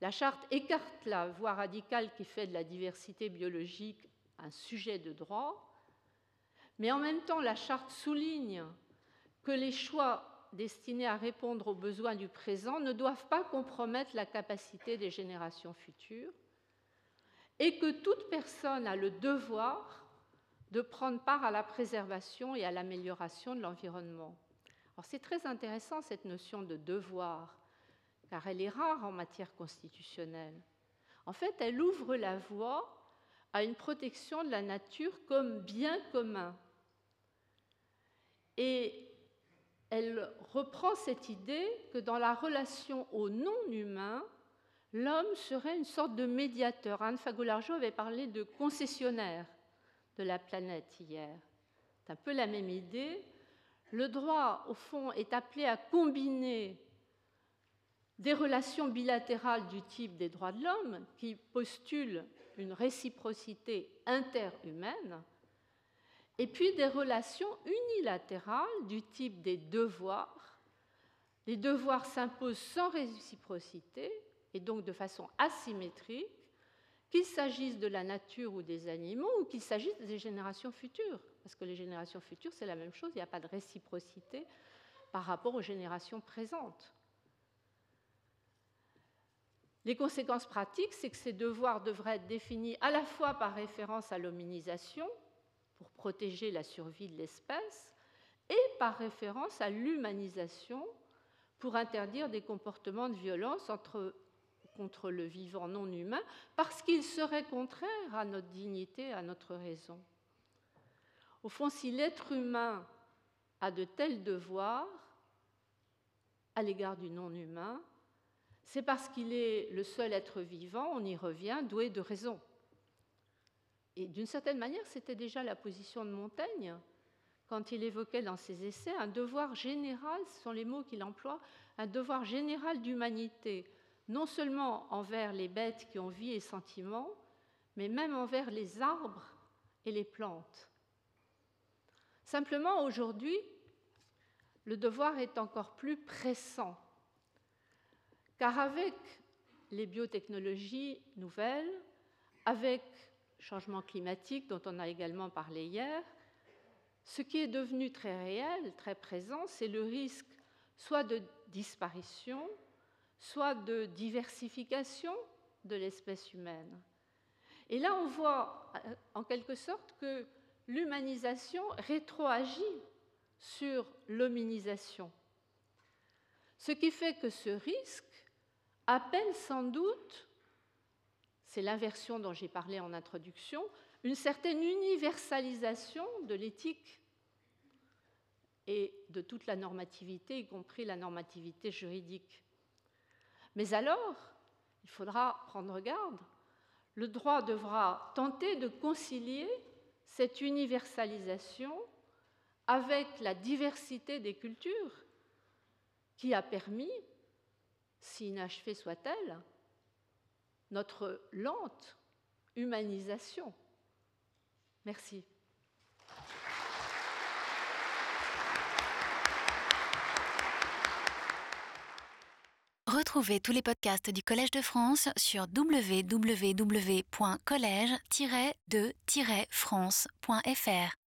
La charte écarte la voie radicale qui fait de la diversité biologique un sujet de droit, mais en même temps la charte souligne que les choix destinés à répondre aux besoins du présent ne doivent pas compromettre la capacité des générations futures et que toute personne a le devoir de prendre part à la préservation et à l'amélioration de l'environnement. c'est très intéressant cette notion de devoir, car elle est rare en matière constitutionnelle. En fait, elle ouvre la voie à une protection de la nature comme bien commun. Et elle reprend cette idée que dans la relation au non-humain, l'homme serait une sorte de médiateur. Anne Fagolargeau avait parlé de concessionnaire de la planète hier. C'est un peu la même idée. Le droit, au fond, est appelé à combiner des relations bilatérales du type des droits de l'homme, qui postulent une réciprocité interhumaine, et puis des relations unilatérales du type des devoirs. Les devoirs s'imposent sans réciprocité et donc de façon asymétrique, qu'il s'agisse de la nature ou des animaux, ou qu'il s'agisse des générations futures. Parce que les générations futures, c'est la même chose, il n'y a pas de réciprocité par rapport aux générations présentes. Les conséquences pratiques, c'est que ces devoirs devraient être définis à la fois par référence à l'hominisation, pour protéger la survie de l'espèce, et par référence à l'humanisation, pour interdire des comportements de violence contre le vivant non humain parce qu'il serait contraire à notre dignité, à notre raison. Au fond, si l'être humain a de tels devoirs à l'égard du non humain, c'est parce qu'il est le seul être vivant, on y revient, doué de raison. Et d'une certaine manière, c'était déjà la position de Montaigne quand il évoquait dans ses essais un devoir général, ce sont les mots qu'il emploie, un devoir général d'humanité, non seulement envers les bêtes qui ont vie et sentiments, mais même envers les arbres et les plantes. Simplement, aujourd'hui, le devoir est encore plus pressant, car avec les biotechnologies nouvelles, avec changement climatique dont on a également parlé hier, ce qui est devenu très réel, très présent, c'est le risque soit de disparition, soit de diversification de l'espèce humaine. Et là, on voit euh, en quelque sorte que l'humanisation rétroagit sur l'hominisation. Ce qui fait que ce risque appelle sans doute, c'est l'inversion dont j'ai parlé en introduction, une certaine universalisation de l'éthique et de toute la normativité, y compris la normativité juridique. Mais alors, il faudra prendre garde. Le droit devra tenter de concilier cette universalisation avec la diversité des cultures qui a permis, si inachevée soit-elle, notre lente humanisation. Merci.
Retrouvez tous les podcasts du Collège de France sur www.collège-de-france.fr.